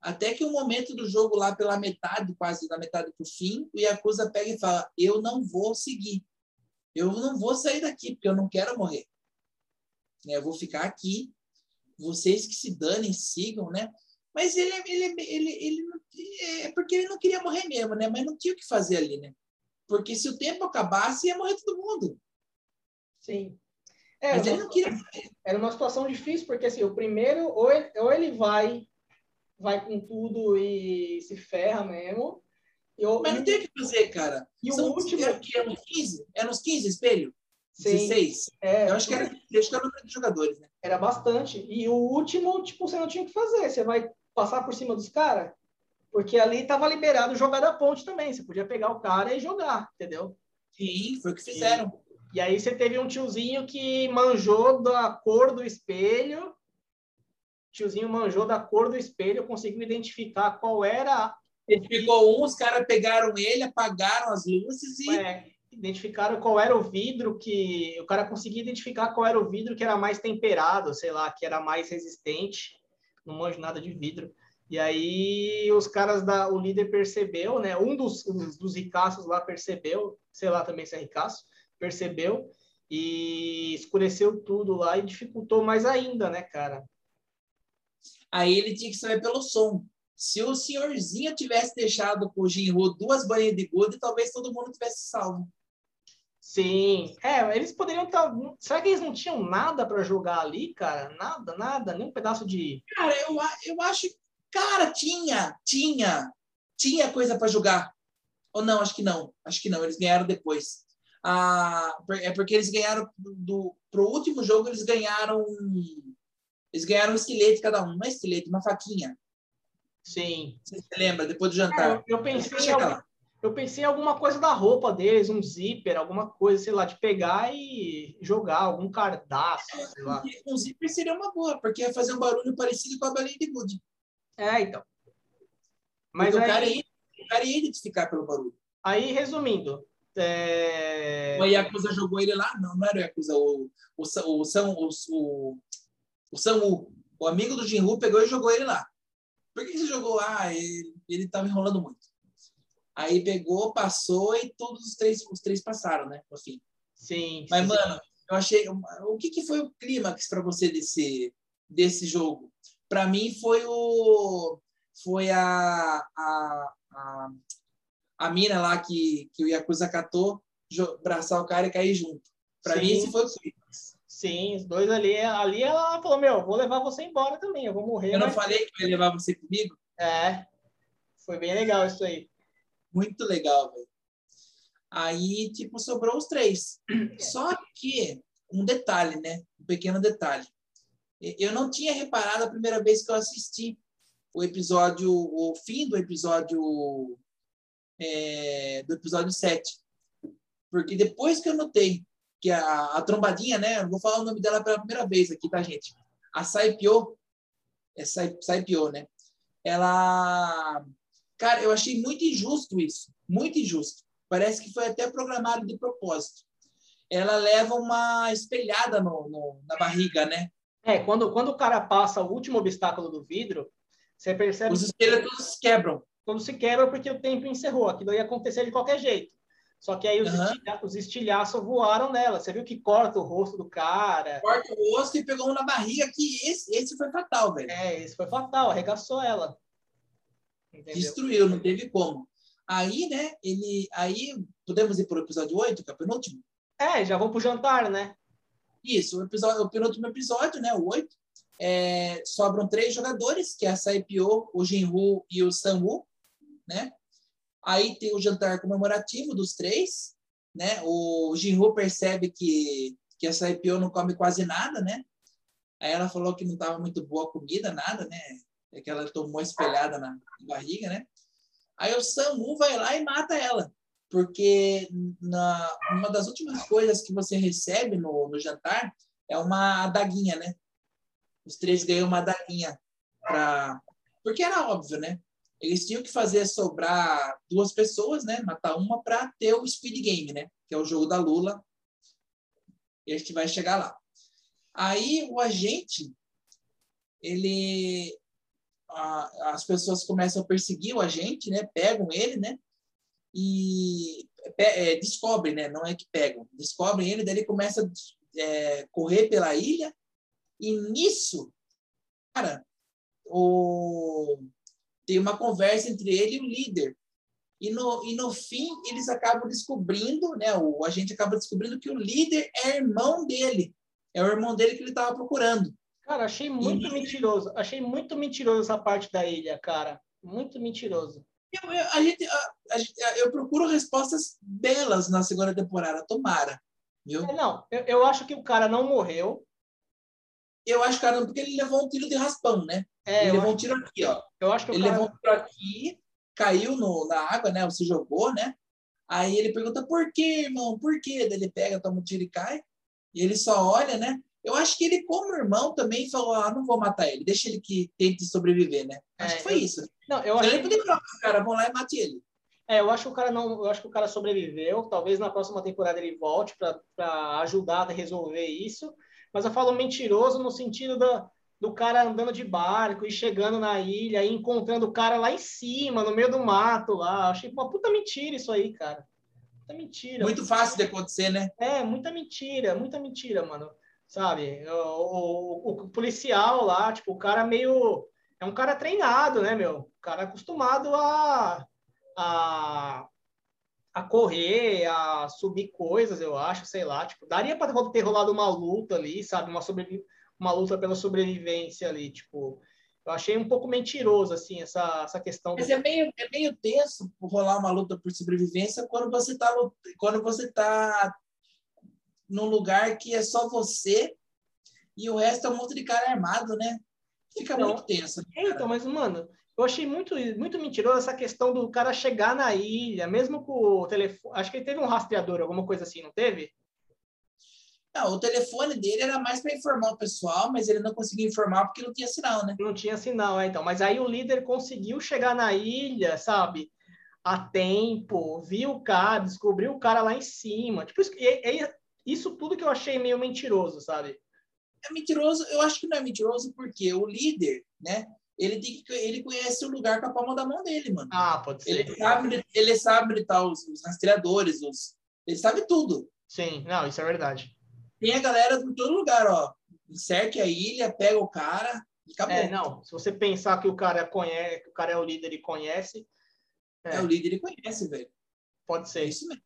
Até que o momento do jogo lá pela metade, quase da metade pro fim, o Yakuza pega e fala: "Eu não vou seguir. Eu não vou sair daqui porque eu não quero morrer. Né, eu vou ficar aqui vocês que se danem, sigam, né? Mas ele, ele, ele, ele, é porque ele não queria morrer mesmo, né? Mas não tinha o que fazer ali, né? Porque se o tempo acabasse, ia morrer todo mundo. Sim. É, Mas ele não queria. Era uma situação difícil, porque assim, o primeiro, ou ele, ou ele vai, vai com tudo e se ferra mesmo. Eu, Mas não tem o que fazer, cara. E São, o último. Era, que era uns 15? Era uns 15 espelho? Sim. 16? É, eu acho que era, acho que era o número de jogadores, né? Era bastante. E o último, tipo, você não tinha o que fazer. Você vai passar por cima dos caras? Porque ali estava liberado jogar da ponte também. Você podia pegar o cara e jogar, entendeu? Sim, foi o que fizeram. E, e aí você teve um tiozinho que manjou da cor do espelho. Tiozinho manjou da cor do espelho, conseguiu identificar qual era. Identificou um, os caras pegaram ele, apagaram as luzes e. É, identificaram qual era o vidro que. O cara conseguia identificar qual era o vidro que era mais temperado, sei lá, que era mais resistente. Não manjo nada de vidro. E aí os caras da o líder percebeu, né? Um dos, dos, dos ricaços lá percebeu, sei lá também se é ricaço, percebeu e escureceu tudo lá e dificultou mais ainda, né, cara? Aí ele tinha que saber pelo som. Se o senhorzinho tivesse deixado pro Jinru duas banhas de gude, talvez todo mundo tivesse salvo. Sim, é, eles poderiam estar. Tá... Será que eles não tinham nada para jogar ali, cara? Nada, nada, nem um pedaço de. Cara, eu, eu acho Cara, tinha, tinha, tinha coisa para jogar. Ou não, acho que não. Acho que não, eles ganharam depois. Ah, é porque eles ganharam do pro último jogo eles ganharam eles ganharam um esqueleto cada um, uma esqueleto, uma faquinha. Sim. Você lembra depois do jantar? É, eu, pensei em alguma, eu pensei em alguma coisa da roupa deles, um zíper, alguma coisa, sei lá, de pegar e jogar, algum cardaço, sei lá. Um zíper seria uma boa, porque ia fazer um barulho parecido com a balinha de gude. É, então. Mas aí, o, cara ia, o cara ia identificar pelo barulho. Aí, resumindo. É... O Yakuza jogou ele lá? Não, não era o Yakuza. O, o, o, São, o, o, o Samu, o amigo do Jinru, pegou e jogou ele lá. Por que você jogou? Ah, ele, ele tava enrolando muito. Aí pegou, passou e todos os três, os três passaram, né? No fim. Sim. Mas, sim, mano, eu achei. O que, que foi o clímax para você desse, desse jogo? para mim foi o foi a, a, a, a mina lá que, que o Yakuza catou, abraçar o cara e cair junto. Para mim, esse foi o clímax. Sim, os dois ali. Ali ela falou: Meu, vou levar você embora também, eu vou morrer. Eu não falei que eu ia levar você comigo? É, foi bem legal isso aí. Muito legal, velho. Aí, tipo, sobrou os três. Só que, um detalhe, né? Um pequeno detalhe. Eu não tinha reparado a primeira vez que eu assisti o episódio, o fim do episódio é, do episódio 7. Porque depois que eu notei que a, a trombadinha, né? Vou falar o nome dela pela primeira vez aqui, tá, gente? A Saipio, é Saipio, né? Ela. Cara, eu achei muito injusto isso. Muito injusto. Parece que foi até programado de propósito. Ela leva uma espelhada no, no na barriga, né? É, quando, quando o cara passa o último obstáculo do vidro, você percebe. Os esqueletos quebram. Todos se quebram porque o tempo encerrou. Aquilo ia acontecer de qualquer jeito. Só que aí os, uhum. estilha, os estilhaços voaram nela. Você viu que corta o rosto do cara. Corta o rosto e pegou um na barriga, que esse, esse foi fatal, velho. É, esse foi fatal, arregaçou ela. Entendeu? Destruiu, não teve como. Aí, né, ele. Aí, podemos ir para o episódio 8, que é o penúltimo? É, já vou pro jantar, né? Isso, o, episódio, o penúltimo episódio, né, o 8, é, sobram três jogadores, que é a Saipio, o Jinru e o Sanwoo, né? Aí tem o jantar comemorativo dos três, né? O Jinru percebe que, que a Saipio não come quase nada, né? Aí ela falou que não estava muito boa a comida, nada, né? É que ela tomou espelhada na barriga, né? Aí o Samu vai lá e mata ela porque na, uma das últimas coisas que você recebe no, no jantar é uma adaguinha, né? Os três ganham uma adaguinha para porque era óbvio, né? Eles tinham que fazer sobrar duas pessoas, né? Matar uma para ter o Speed Game, né? Que é o jogo da Lula. E a gente vai chegar lá. Aí o agente, ele, a, as pessoas começam a perseguir o agente, né? Pegam ele, né? e é, descobrem, né? Não é que pegam, descobrem ele, daí ele começa a é, correr pela ilha e nisso, cara, o, tem uma conversa entre ele e o líder. E no, e no fim, eles acabam descobrindo, né? O agente acaba descobrindo que o líder é irmão dele. É o irmão dele que ele estava procurando. Cara, achei muito e... mentiroso. Achei muito mentiroso essa parte da ilha, cara. Muito mentiroso. Eu, eu, a gente, a, a, eu procuro respostas belas na segunda temporada, tomara. Viu? É, não, eu, eu acho que o cara não morreu. Eu acho que cara, porque ele levou um tiro de raspão, né? É, ele levou um tiro aqui, ó. Eu acho que ele cara... levou um tiro aqui, caiu no, na água, né? Você jogou, né? Aí ele pergunta, por quê, irmão? Por quê? Daí ele pega, toma um tiro e cai. E ele só olha, né? Eu acho que ele, como irmão, também falou, ah, não vou matar ele, deixa ele que tente sobreviver, né? Acho é, que foi eu... isso. Não, eu acho ele poderia falar, cara, vão lá e mate ele. É, eu acho que o cara não, eu acho que o cara sobreviveu. Talvez na próxima temporada ele volte para ajudar a resolver isso. Mas eu falo mentiroso no sentido da, do cara andando de barco e chegando na ilha e encontrando o cara lá em cima, no meio do mato lá. Achei uma puta mentira isso aí, cara. Muita mentira. Muito fácil de acontecer, né? É, muita mentira, muita mentira, mano. Sabe? O, o, o policial lá, tipo, o cara meio. É um cara treinado, né, meu? O cara acostumado a a, a correr, a subir coisas, eu acho, sei lá. Tipo, daria para ter rolado uma luta ali, sabe? Uma, sobre, uma luta pela sobrevivência ali, tipo. Eu achei um pouco mentiroso, assim, essa, essa questão. Mas do... é, meio, é meio tenso rolar uma luta por sobrevivência quando você está quando você tá num lugar que é só você e o resto é um monte de cara armado, né? Fica então, muito tenso. É, então, mas, mano, eu achei muito, muito mentiroso essa questão do cara chegar na ilha, mesmo com o telefone. Acho que ele teve um rastreador, alguma coisa assim, não teve? Não, o telefone dele era mais para informar o pessoal, mas ele não conseguia informar porque não tinha sinal, né? Não tinha sinal, é, então. Mas aí o líder conseguiu chegar na ilha, sabe? A tempo, viu o cara, descobriu o cara lá em cima. Tipo, isso, é, é isso tudo que eu achei meio mentiroso, sabe? É mentiroso, eu acho que não é mentiroso porque o líder, né? ele tem que ele conhece o lugar com a palma da mão dele, mano. Ah, pode ser. Ele sabe, ele sabe gritar os, os rastreadores, os, ele sabe tudo. Sim, não, isso é verdade. Tem a galera em todo lugar, ó. Cerque a ilha, pega o cara e acabou. É, não, se você pensar que o cara conhece, o cara é o líder e conhece. É, é o líder e conhece, velho. Pode ser. É isso mesmo.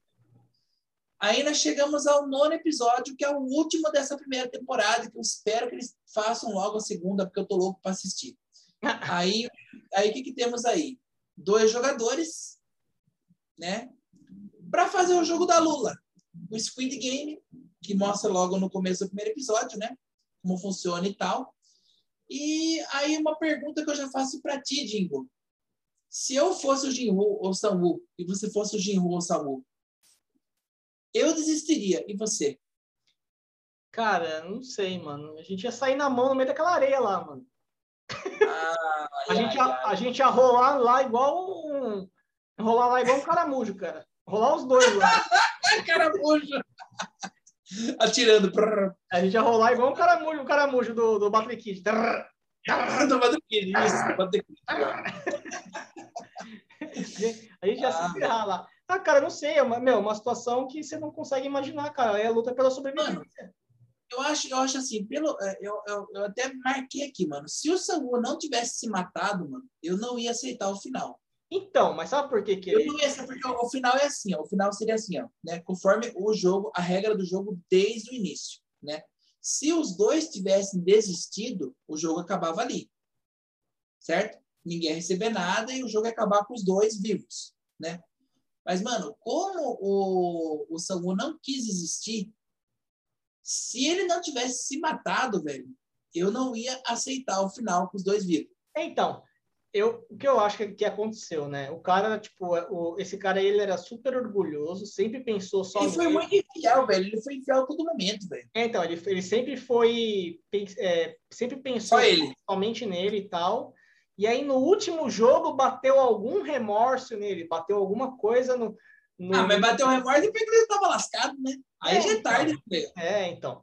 Aí nós chegamos ao nono episódio, que é o último dessa primeira temporada, que eu espero que eles façam logo a segunda, porque eu tô louco para assistir. Aí, aí o que, que temos aí? Dois jogadores, né? Para fazer o jogo da Lula. O Squid Game, que mostra logo no começo do primeiro episódio, né? Como funciona e tal. E aí uma pergunta que eu já faço para ti, Dingo. Se eu fosse o Jinwoo ou o Samu e você fosse o Jinwoo ou o Samu, eu desistiria. E você? Cara, não sei, mano. A gente ia sair na mão no meio daquela areia lá, mano. Ah, a, gente ia, a gente ia rolar lá igual um. Rolar lá igual um caramujo, cara. Rolar os dois lá. caramujo! Atirando. A gente ia rolar igual um caramujo, um caramujo do, do Battle Kid. do Battle Kid, isso, do Battle Kid. a gente ia ah, se ferrar lá. Ah, cara, não sei, é uma, meu, uma situação que você não consegue imaginar, cara. É a luta pela sobrevivência. Mano, eu acho, eu acho assim, pelo, é, eu, eu, eu até marquei aqui, mano. Se o Samu não tivesse se matado, mano, eu não ia aceitar o final. Então, mas sabe por que que eu não ia aceitar, porque o, final é assim, ó, o final seria assim, ó, né? Conforme o jogo, a regra do jogo desde o início, né? Se os dois tivessem desistido, o jogo acabava ali, certo? Ninguém ia receber nada e o jogo ia acabar com os dois vivos, né? Mas, mano, como o, o Samu não quis existir, se ele não tivesse se matado, velho, eu não ia aceitar o final com os dois vivos. Então, eu, o que eu acho que, que aconteceu, né? O cara, tipo, o, esse cara, ele era super orgulhoso, sempre pensou só Ele foi muito infiel, velho. Ele foi infiel a todo momento, velho. É, então, ele, ele sempre foi... É, sempre pensou somente nele e tal. E aí, no último jogo, bateu algum remorso nele, bateu alguma coisa no, no... Ah, mas bateu remorso que ele estava lascado, né? Aí é, já é tarde. Então, é, então.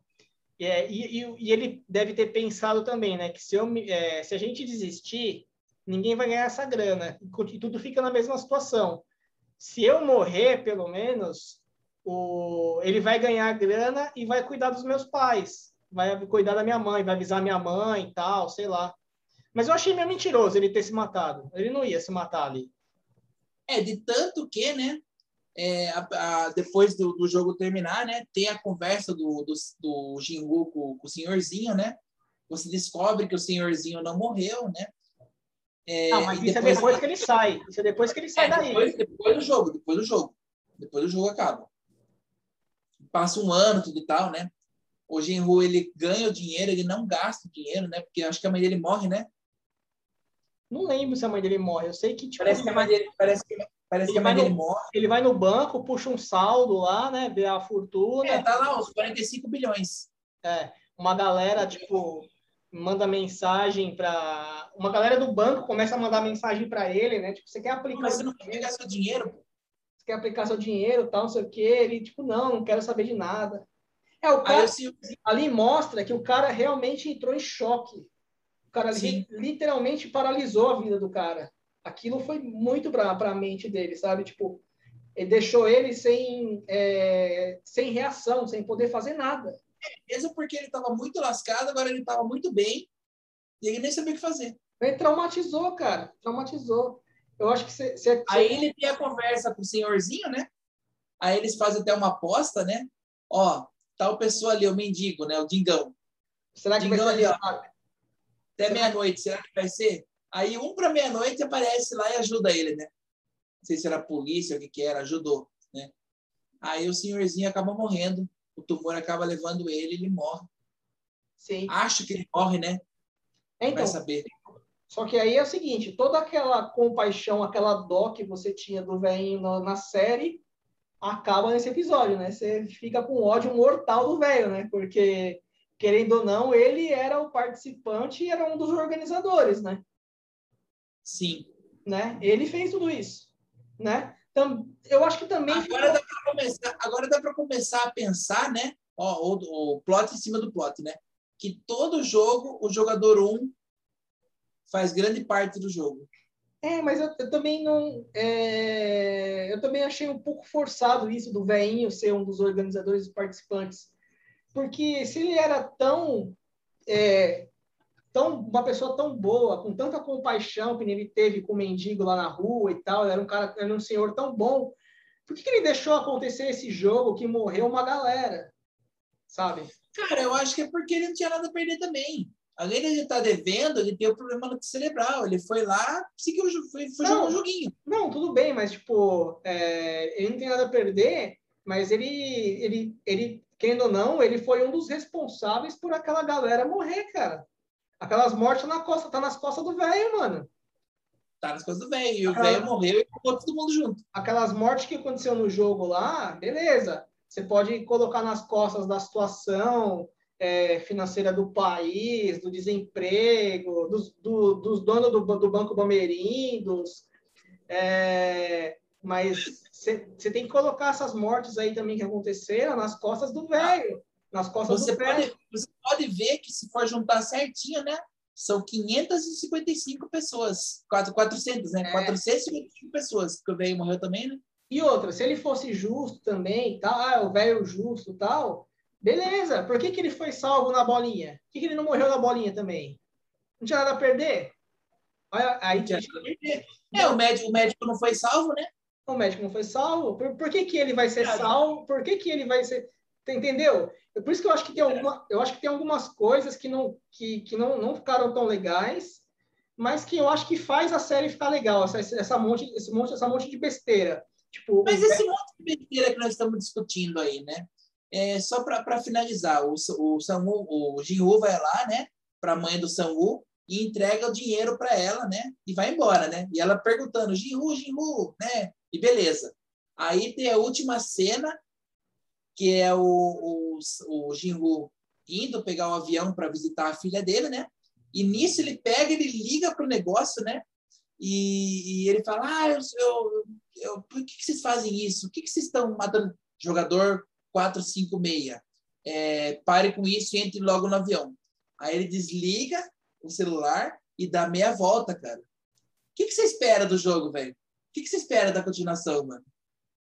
É, e, e, e, ele deve ter pensado também, né? Que se, eu, é, se a gente desistir, ninguém vai ganhar essa grana. E tudo fica na mesma situação. Se eu morrer, pelo menos, o, ele vai ganhar grana e vai cuidar dos meus pais. Vai cuidar da minha mãe, vai avisar minha mãe e tal, sei lá. Mas eu achei meio mentiroso ele ter se matado. Ele não ia se matar ali. É, de tanto que, né? É, a, a, depois do, do, jogo terminar, né? Tem a conversa do, do, do Jingu com, com, o senhorzinho, né? Você descobre que o senhorzinho não morreu, né? É, não, mas isso é depois, é depois que ele sai. Isso é depois que ele sai é, daí. Depois, depois do jogo, depois do jogo. Depois do jogo acaba. Passa um ano, tudo e tal, né? O Jinru, ele ganha o dinheiro, ele não gasta o dinheiro, né? Porque acho que a mãe dele morre, né? Não lembro se a mãe dele morre. Eu sei que, tipo, parece que a mãe dele, parece que, parece que a mãe dele no, morre. Ele vai no banco, puxa um saldo lá, né? Vê a fortuna. É, tá lá, uns 45 bilhões. É, uma galera, tipo, manda mensagem para uma galera do banco começa a mandar mensagem para ele, né? Tipo, você quer aplicar Mas você não quer pegar seu dinheiro? Você quer aplicar seu dinheiro, tal, não sei o quê. Ele tipo, não, não quero saber de nada. É o cara eu... ali mostra que o cara realmente entrou em choque. O cara li, literalmente paralisou a vida do cara. Aquilo foi muito para a mente dele, sabe? Tipo, ele deixou ele sem, é, sem reação, sem poder fazer nada. Mesmo porque ele estava muito lascado, agora ele estava muito bem e ele nem sabia o que fazer. Ele traumatizou, cara. Traumatizou. Eu acho que você. Cê... Aí ele tem a conversa com o senhorzinho, né? Aí eles fazem até uma aposta, né? Ó, tal pessoa ali, o mendigo, né? O Dingão. Será que Dingão vai ser ali, ó, até meia-noite, será que vai ser? Aí um para meia-noite aparece lá e ajuda ele, né? Não sei se era a polícia, o que que era, ajudou, né? Aí o senhorzinho acaba morrendo, o tumor acaba levando ele, ele morre. Sim. Acho que ele morre, né? Então, vai saber. Só que aí é o seguinte, toda aquela compaixão, aquela dó que você tinha do velhinho na, na série, acaba nesse episódio, né? Você fica com ódio mortal do velho, né? Porque querendo ou não, ele era o participante e era um dos organizadores, né? Sim. Né? Ele fez tudo isso, né? Então, eu acho que também... Agora dá para começar, agora dá para começar a pensar, né? Ó, o, o plot em cima do plot, né? Que todo jogo, o jogador 1 um faz grande parte do jogo. É, mas eu, eu também não. É, eu também achei um pouco forçado isso do veinho ser um dos organizadores e participantes. Porque se ele era tão, é, tão uma pessoa tão boa, com tanta compaixão que ele teve com o mendigo lá na rua e tal, era um cara, era um senhor tão bom, por que, que ele deixou acontecer esse jogo que morreu uma galera? Sabe? Cara, eu acho que é porque ele não tinha nada a perder também. Além de ele estar tá devendo, ele tem o problema no cerebral. Ele foi lá, seguiu, foi, foi não, jogar um joguinho. Não, tudo bem, mas tipo, é, ele não tem nada a perder, mas ele, ele, ele querendo ou não, ele foi um dos responsáveis por aquela galera morrer, cara. Aquelas mortes na costa, tá nas costas do velho, mano. Tá nas costas do velho. E o velho morreu e ficou todo mundo junto. Aquelas mortes que aconteceu no jogo lá, beleza. Você pode colocar nas costas da situação é, financeira do país, do desemprego, dos, do, dos donos do, do Banco Bameirindos. É, mas você tem que colocar essas mortes aí também que aconteceram nas costas do velho. Nas costas você do pode. Você pode ver que se for juntar certinho, né? São 555 pessoas. 400, né? É. 455 pessoas. Que o velho morreu também, né? E outra, se ele fosse justo também, tal, ah, o velho justo tal, beleza. Por que, que ele foi salvo na bolinha? Por que, que ele não morreu na bolinha também? Não tinha nada a perder? Aí tinha nada a perder. É, o médico, o médico não foi salvo, né? o médico não foi salvo, por, por que, que ele vai ser salvo? Por que, que ele vai ser. Entendeu? Por isso que eu acho que tem, alguma, eu acho que tem algumas coisas que não, que, que não, não ficaram tão legais, mas que eu acho que faz a série ficar legal, essa, essa, monte, esse monte, essa monte de besteira. Tipo, mas esse monte de besteira que nós estamos discutindo aí, né? É, só para finalizar, o, o, Samu, o Jinwoo vai lá, né? Para a mãe do Samu e entrega o dinheiro para ela, né? E vai embora, né? E ela perguntando, Jinwoo, Jinwoo, né? E beleza. Aí tem a última cena, que é o, o, o indo pegar o um avião para visitar a filha dele, né? E nisso ele pega, ele liga pro negócio, né? E, e ele fala: Ah, eu, eu, eu, por que, que vocês fazem isso? Por que, que vocês estão matando jogador 456? É, pare com isso e entre logo no avião. Aí ele desliga o celular e dá meia volta, cara. O que, que você espera do jogo, velho? O que, que você espera da continuação, mano?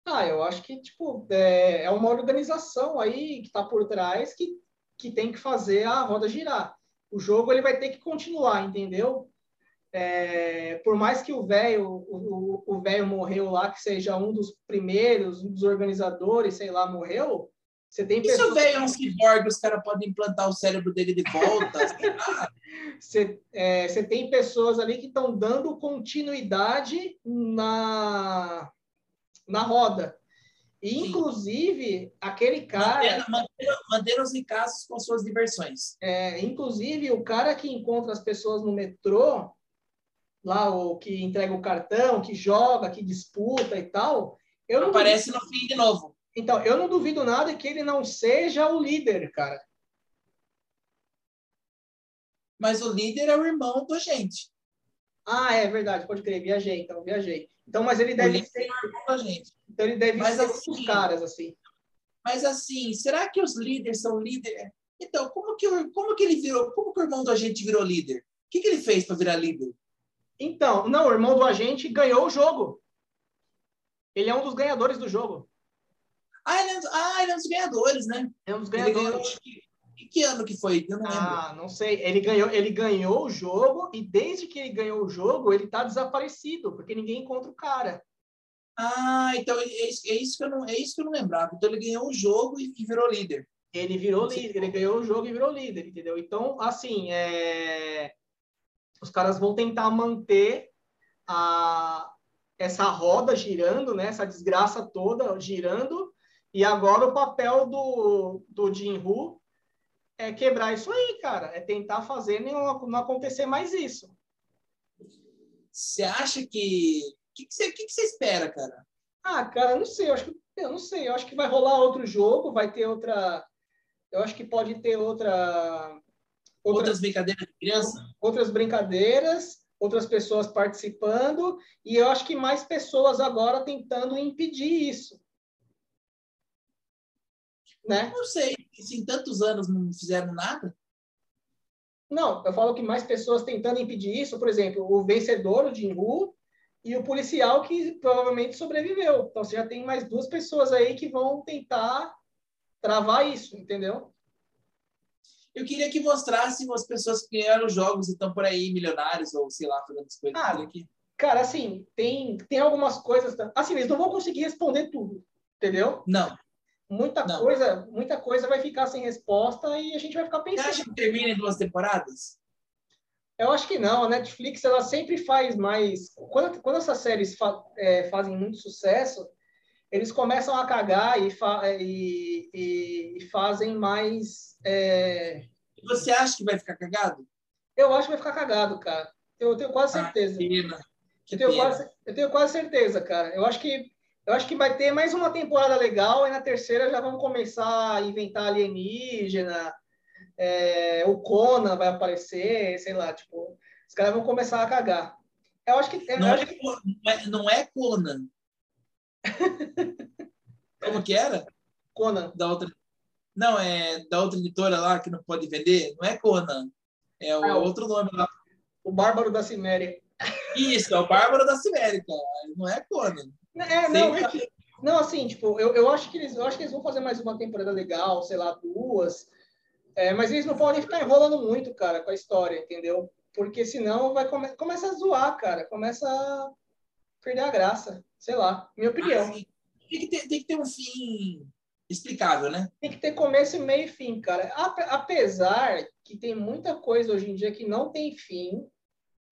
Ah, eu acho que, tipo, é, é uma organização aí que está por trás que, que tem que fazer a roda girar. O jogo ele vai ter que continuar, entendeu? é, por mais que o velho o, velho morreu lá, que seja um dos primeiros, um dos organizadores, sei lá, morreu, você tem. E se o velho é um ciborgue, os caras podem implantar o cérebro dele de volta? você, é, você tem pessoas ali que estão dando continuidade na, na roda. Inclusive, aquele cara. Manter, os ricaços com suas diversões. É, inclusive, o cara que encontra as pessoas no metrô, lá o que entrega o cartão, que joga, que disputa e tal. Eu não Aparece duvido... no fim de novo. Então, eu não duvido nada que ele não seja o líder, cara. Mas o líder é o irmão do agente. Ah, é verdade, pode crer, viajei, então, viajei. Então, mas ele deve ser. Então ele deve mas, ser assim, os caras, assim. Mas assim, será que os líderes são líderes? Então, como que, como que ele virou? Como que o irmão do agente virou líder? O que, que ele fez para virar líder? Então, não, o irmão do agente ganhou o jogo. Ele é um dos ganhadores do jogo. Ah, ele é, ah, ele é um dos ganhadores, né? É um dos ganhadores. Ganhou, que, ano que foi? Eu não lembro. Ah, não sei. Ele ganhou, ele ganhou o jogo e desde que ele ganhou o jogo, ele tá desaparecido, porque ninguém encontra o cara. Ah, então é isso, é isso, que, eu não, é isso que eu não lembrava. Então ele ganhou o jogo e, e virou líder. Ele virou líder, ele ganhou o jogo e virou líder, entendeu? Então, assim, é... os caras vão tentar manter a... essa roda girando, né? Essa desgraça toda girando. E agora o papel do, do Jinru é quebrar isso aí, cara. É tentar fazer não, não acontecer mais isso. Você acha que que, que, você, que, que você espera, cara? Ah, cara, não sei. Eu acho que, eu não sei. Eu acho que vai rolar outro jogo, vai ter outra. Eu acho que pode ter outra. outra outras brincadeiras de criança? Outras brincadeiras, outras pessoas participando, e eu acho que mais pessoas agora tentando impedir isso. Né? Não sei, se em tantos anos não fizeram nada. Não, eu falo que mais pessoas tentando impedir isso, por exemplo, o vencedor, o Jinru, e o policial que provavelmente sobreviveu. Então você já tem mais duas pessoas aí que vão tentar travar isso, entendeu? Eu queria que mostrasse as pessoas que ganharam jogos e estão por aí, milionários, ou sei lá, fazendo as coisas. Ah, aqui. Cara, assim, tem, tem algumas coisas. Assim, eles não vão conseguir responder tudo, entendeu? Não. Muita não. coisa, muita coisa vai ficar sem resposta e a gente vai ficar pensando. Você acha que termina em duas temporadas? Eu acho que não. A Netflix ela sempre faz mais. Quando, quando essas séries fa, é, fazem muito sucesso, eles começam a cagar e, fa, e, e, e fazem mais. É... Você acha que vai ficar cagado? Eu acho que vai ficar cagado, cara. Eu tenho quase certeza. Ah, pena. Que eu, tenho pena. Quase, eu tenho quase certeza, cara. Eu acho que eu acho que vai ter mais uma temporada legal e na terceira já vão começar a inventar alienígena, é, o Conan vai aparecer, sei lá, tipo, os caras vão começar a cagar. Eu acho que. não, acho é, que... não é Conan. Como que era? Conan. Da outra. Não, é da outra editora lá que não pode vender. Não é Conan. É o ah, outro nome lá. O Bárbaro da Ciméria. Isso, é o Bárbaro da Ciméria, Não é Conan. É, não, é não, assim, tipo, eu, eu, acho que eles, eu acho que eles vão fazer mais uma temporada legal, sei lá, duas. É, mas eles não podem ficar enrolando muito, cara, com a história, entendeu? Porque senão vai come começa a zoar, cara. Começa a perder a graça. Sei lá, minha opinião. Ah, tem, que ter, tem que ter um fim explicável, né? Tem que ter começo, meio e fim, cara. Apesar que tem muita coisa hoje em dia que não tem fim,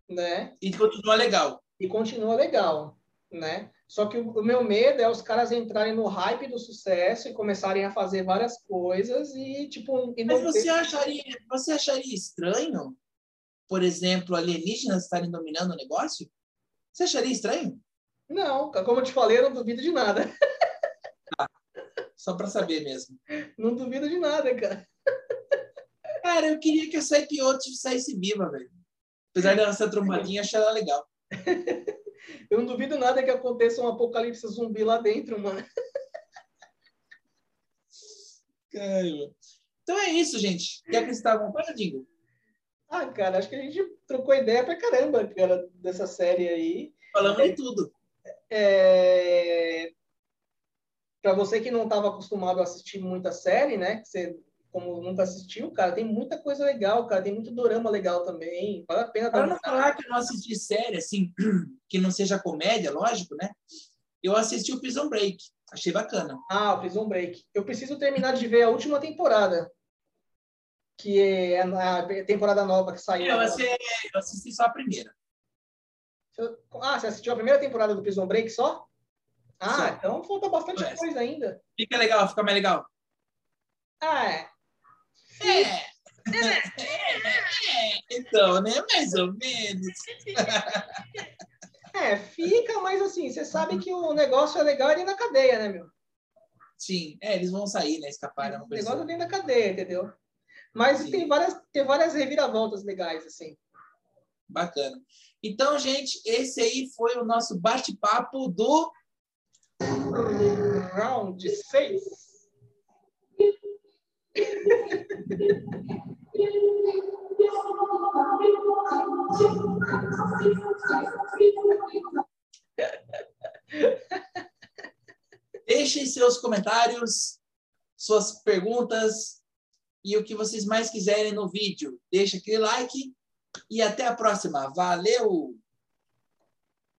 né? E continua legal. E continua legal, né? Só que o, meu medo é os caras entrarem no hype do sucesso e começarem a fazer várias coisas e, tipo... E Mas você, ter... acharia, você acharia estranho, por exemplo, alienígenas estarem dominando o negócio? Você acharia estranho? Não, como eu te falei, eu não duvido de nada. Ah, só para saber mesmo. Não duvido de nada, cara. Cara, eu queria que a Saipiote saísse viva, velho. Apesar dela ser trombadinha, achei ela legal. Eu não duvido nada que aconteça um apocalipse zumbi lá dentro, mano. Caramba. Então é isso, gente. Quer acrescentar alguma coisa, Dingo? Ah, cara, acho que a gente trocou ideia pra caramba, cara, dessa série aí. Falamos é, de tudo. É... Para você que não estava acostumado a assistir muita série, né? Que você como nunca assistiu, cara, tem muita coisa legal, cara. Tem muito dorama legal também. Vale a pena Para não falar que eu não assisti série, assim, que não seja comédia, lógico, né? Eu assisti o Prison Break. Achei bacana. Ah, o Prison Break. Eu preciso terminar de ver a última temporada. Que é a temporada nova que saiu. Eu assisti, eu assisti só a primeira. Ah, você assistiu a primeira temporada do Prison Break só? Ah, só. então falta bastante coisa ainda. Fica legal, fica mais legal. Ah, é. É. é. é. Então, né? Mais ou menos. É, fica, mas assim, você sabe que o negócio é legal ali na cadeia, né, meu? Sim, é, eles vão sair, né? Escapar. É o negócio vem na cadeia, entendeu? Mas tem várias, tem várias reviravoltas legais, assim. Bacana. Então, gente, esse aí foi o nosso bate-papo do round 6. Deixem seus comentários, suas perguntas e o que vocês mais quiserem no vídeo. Deixa aquele like e até a próxima. Valeu!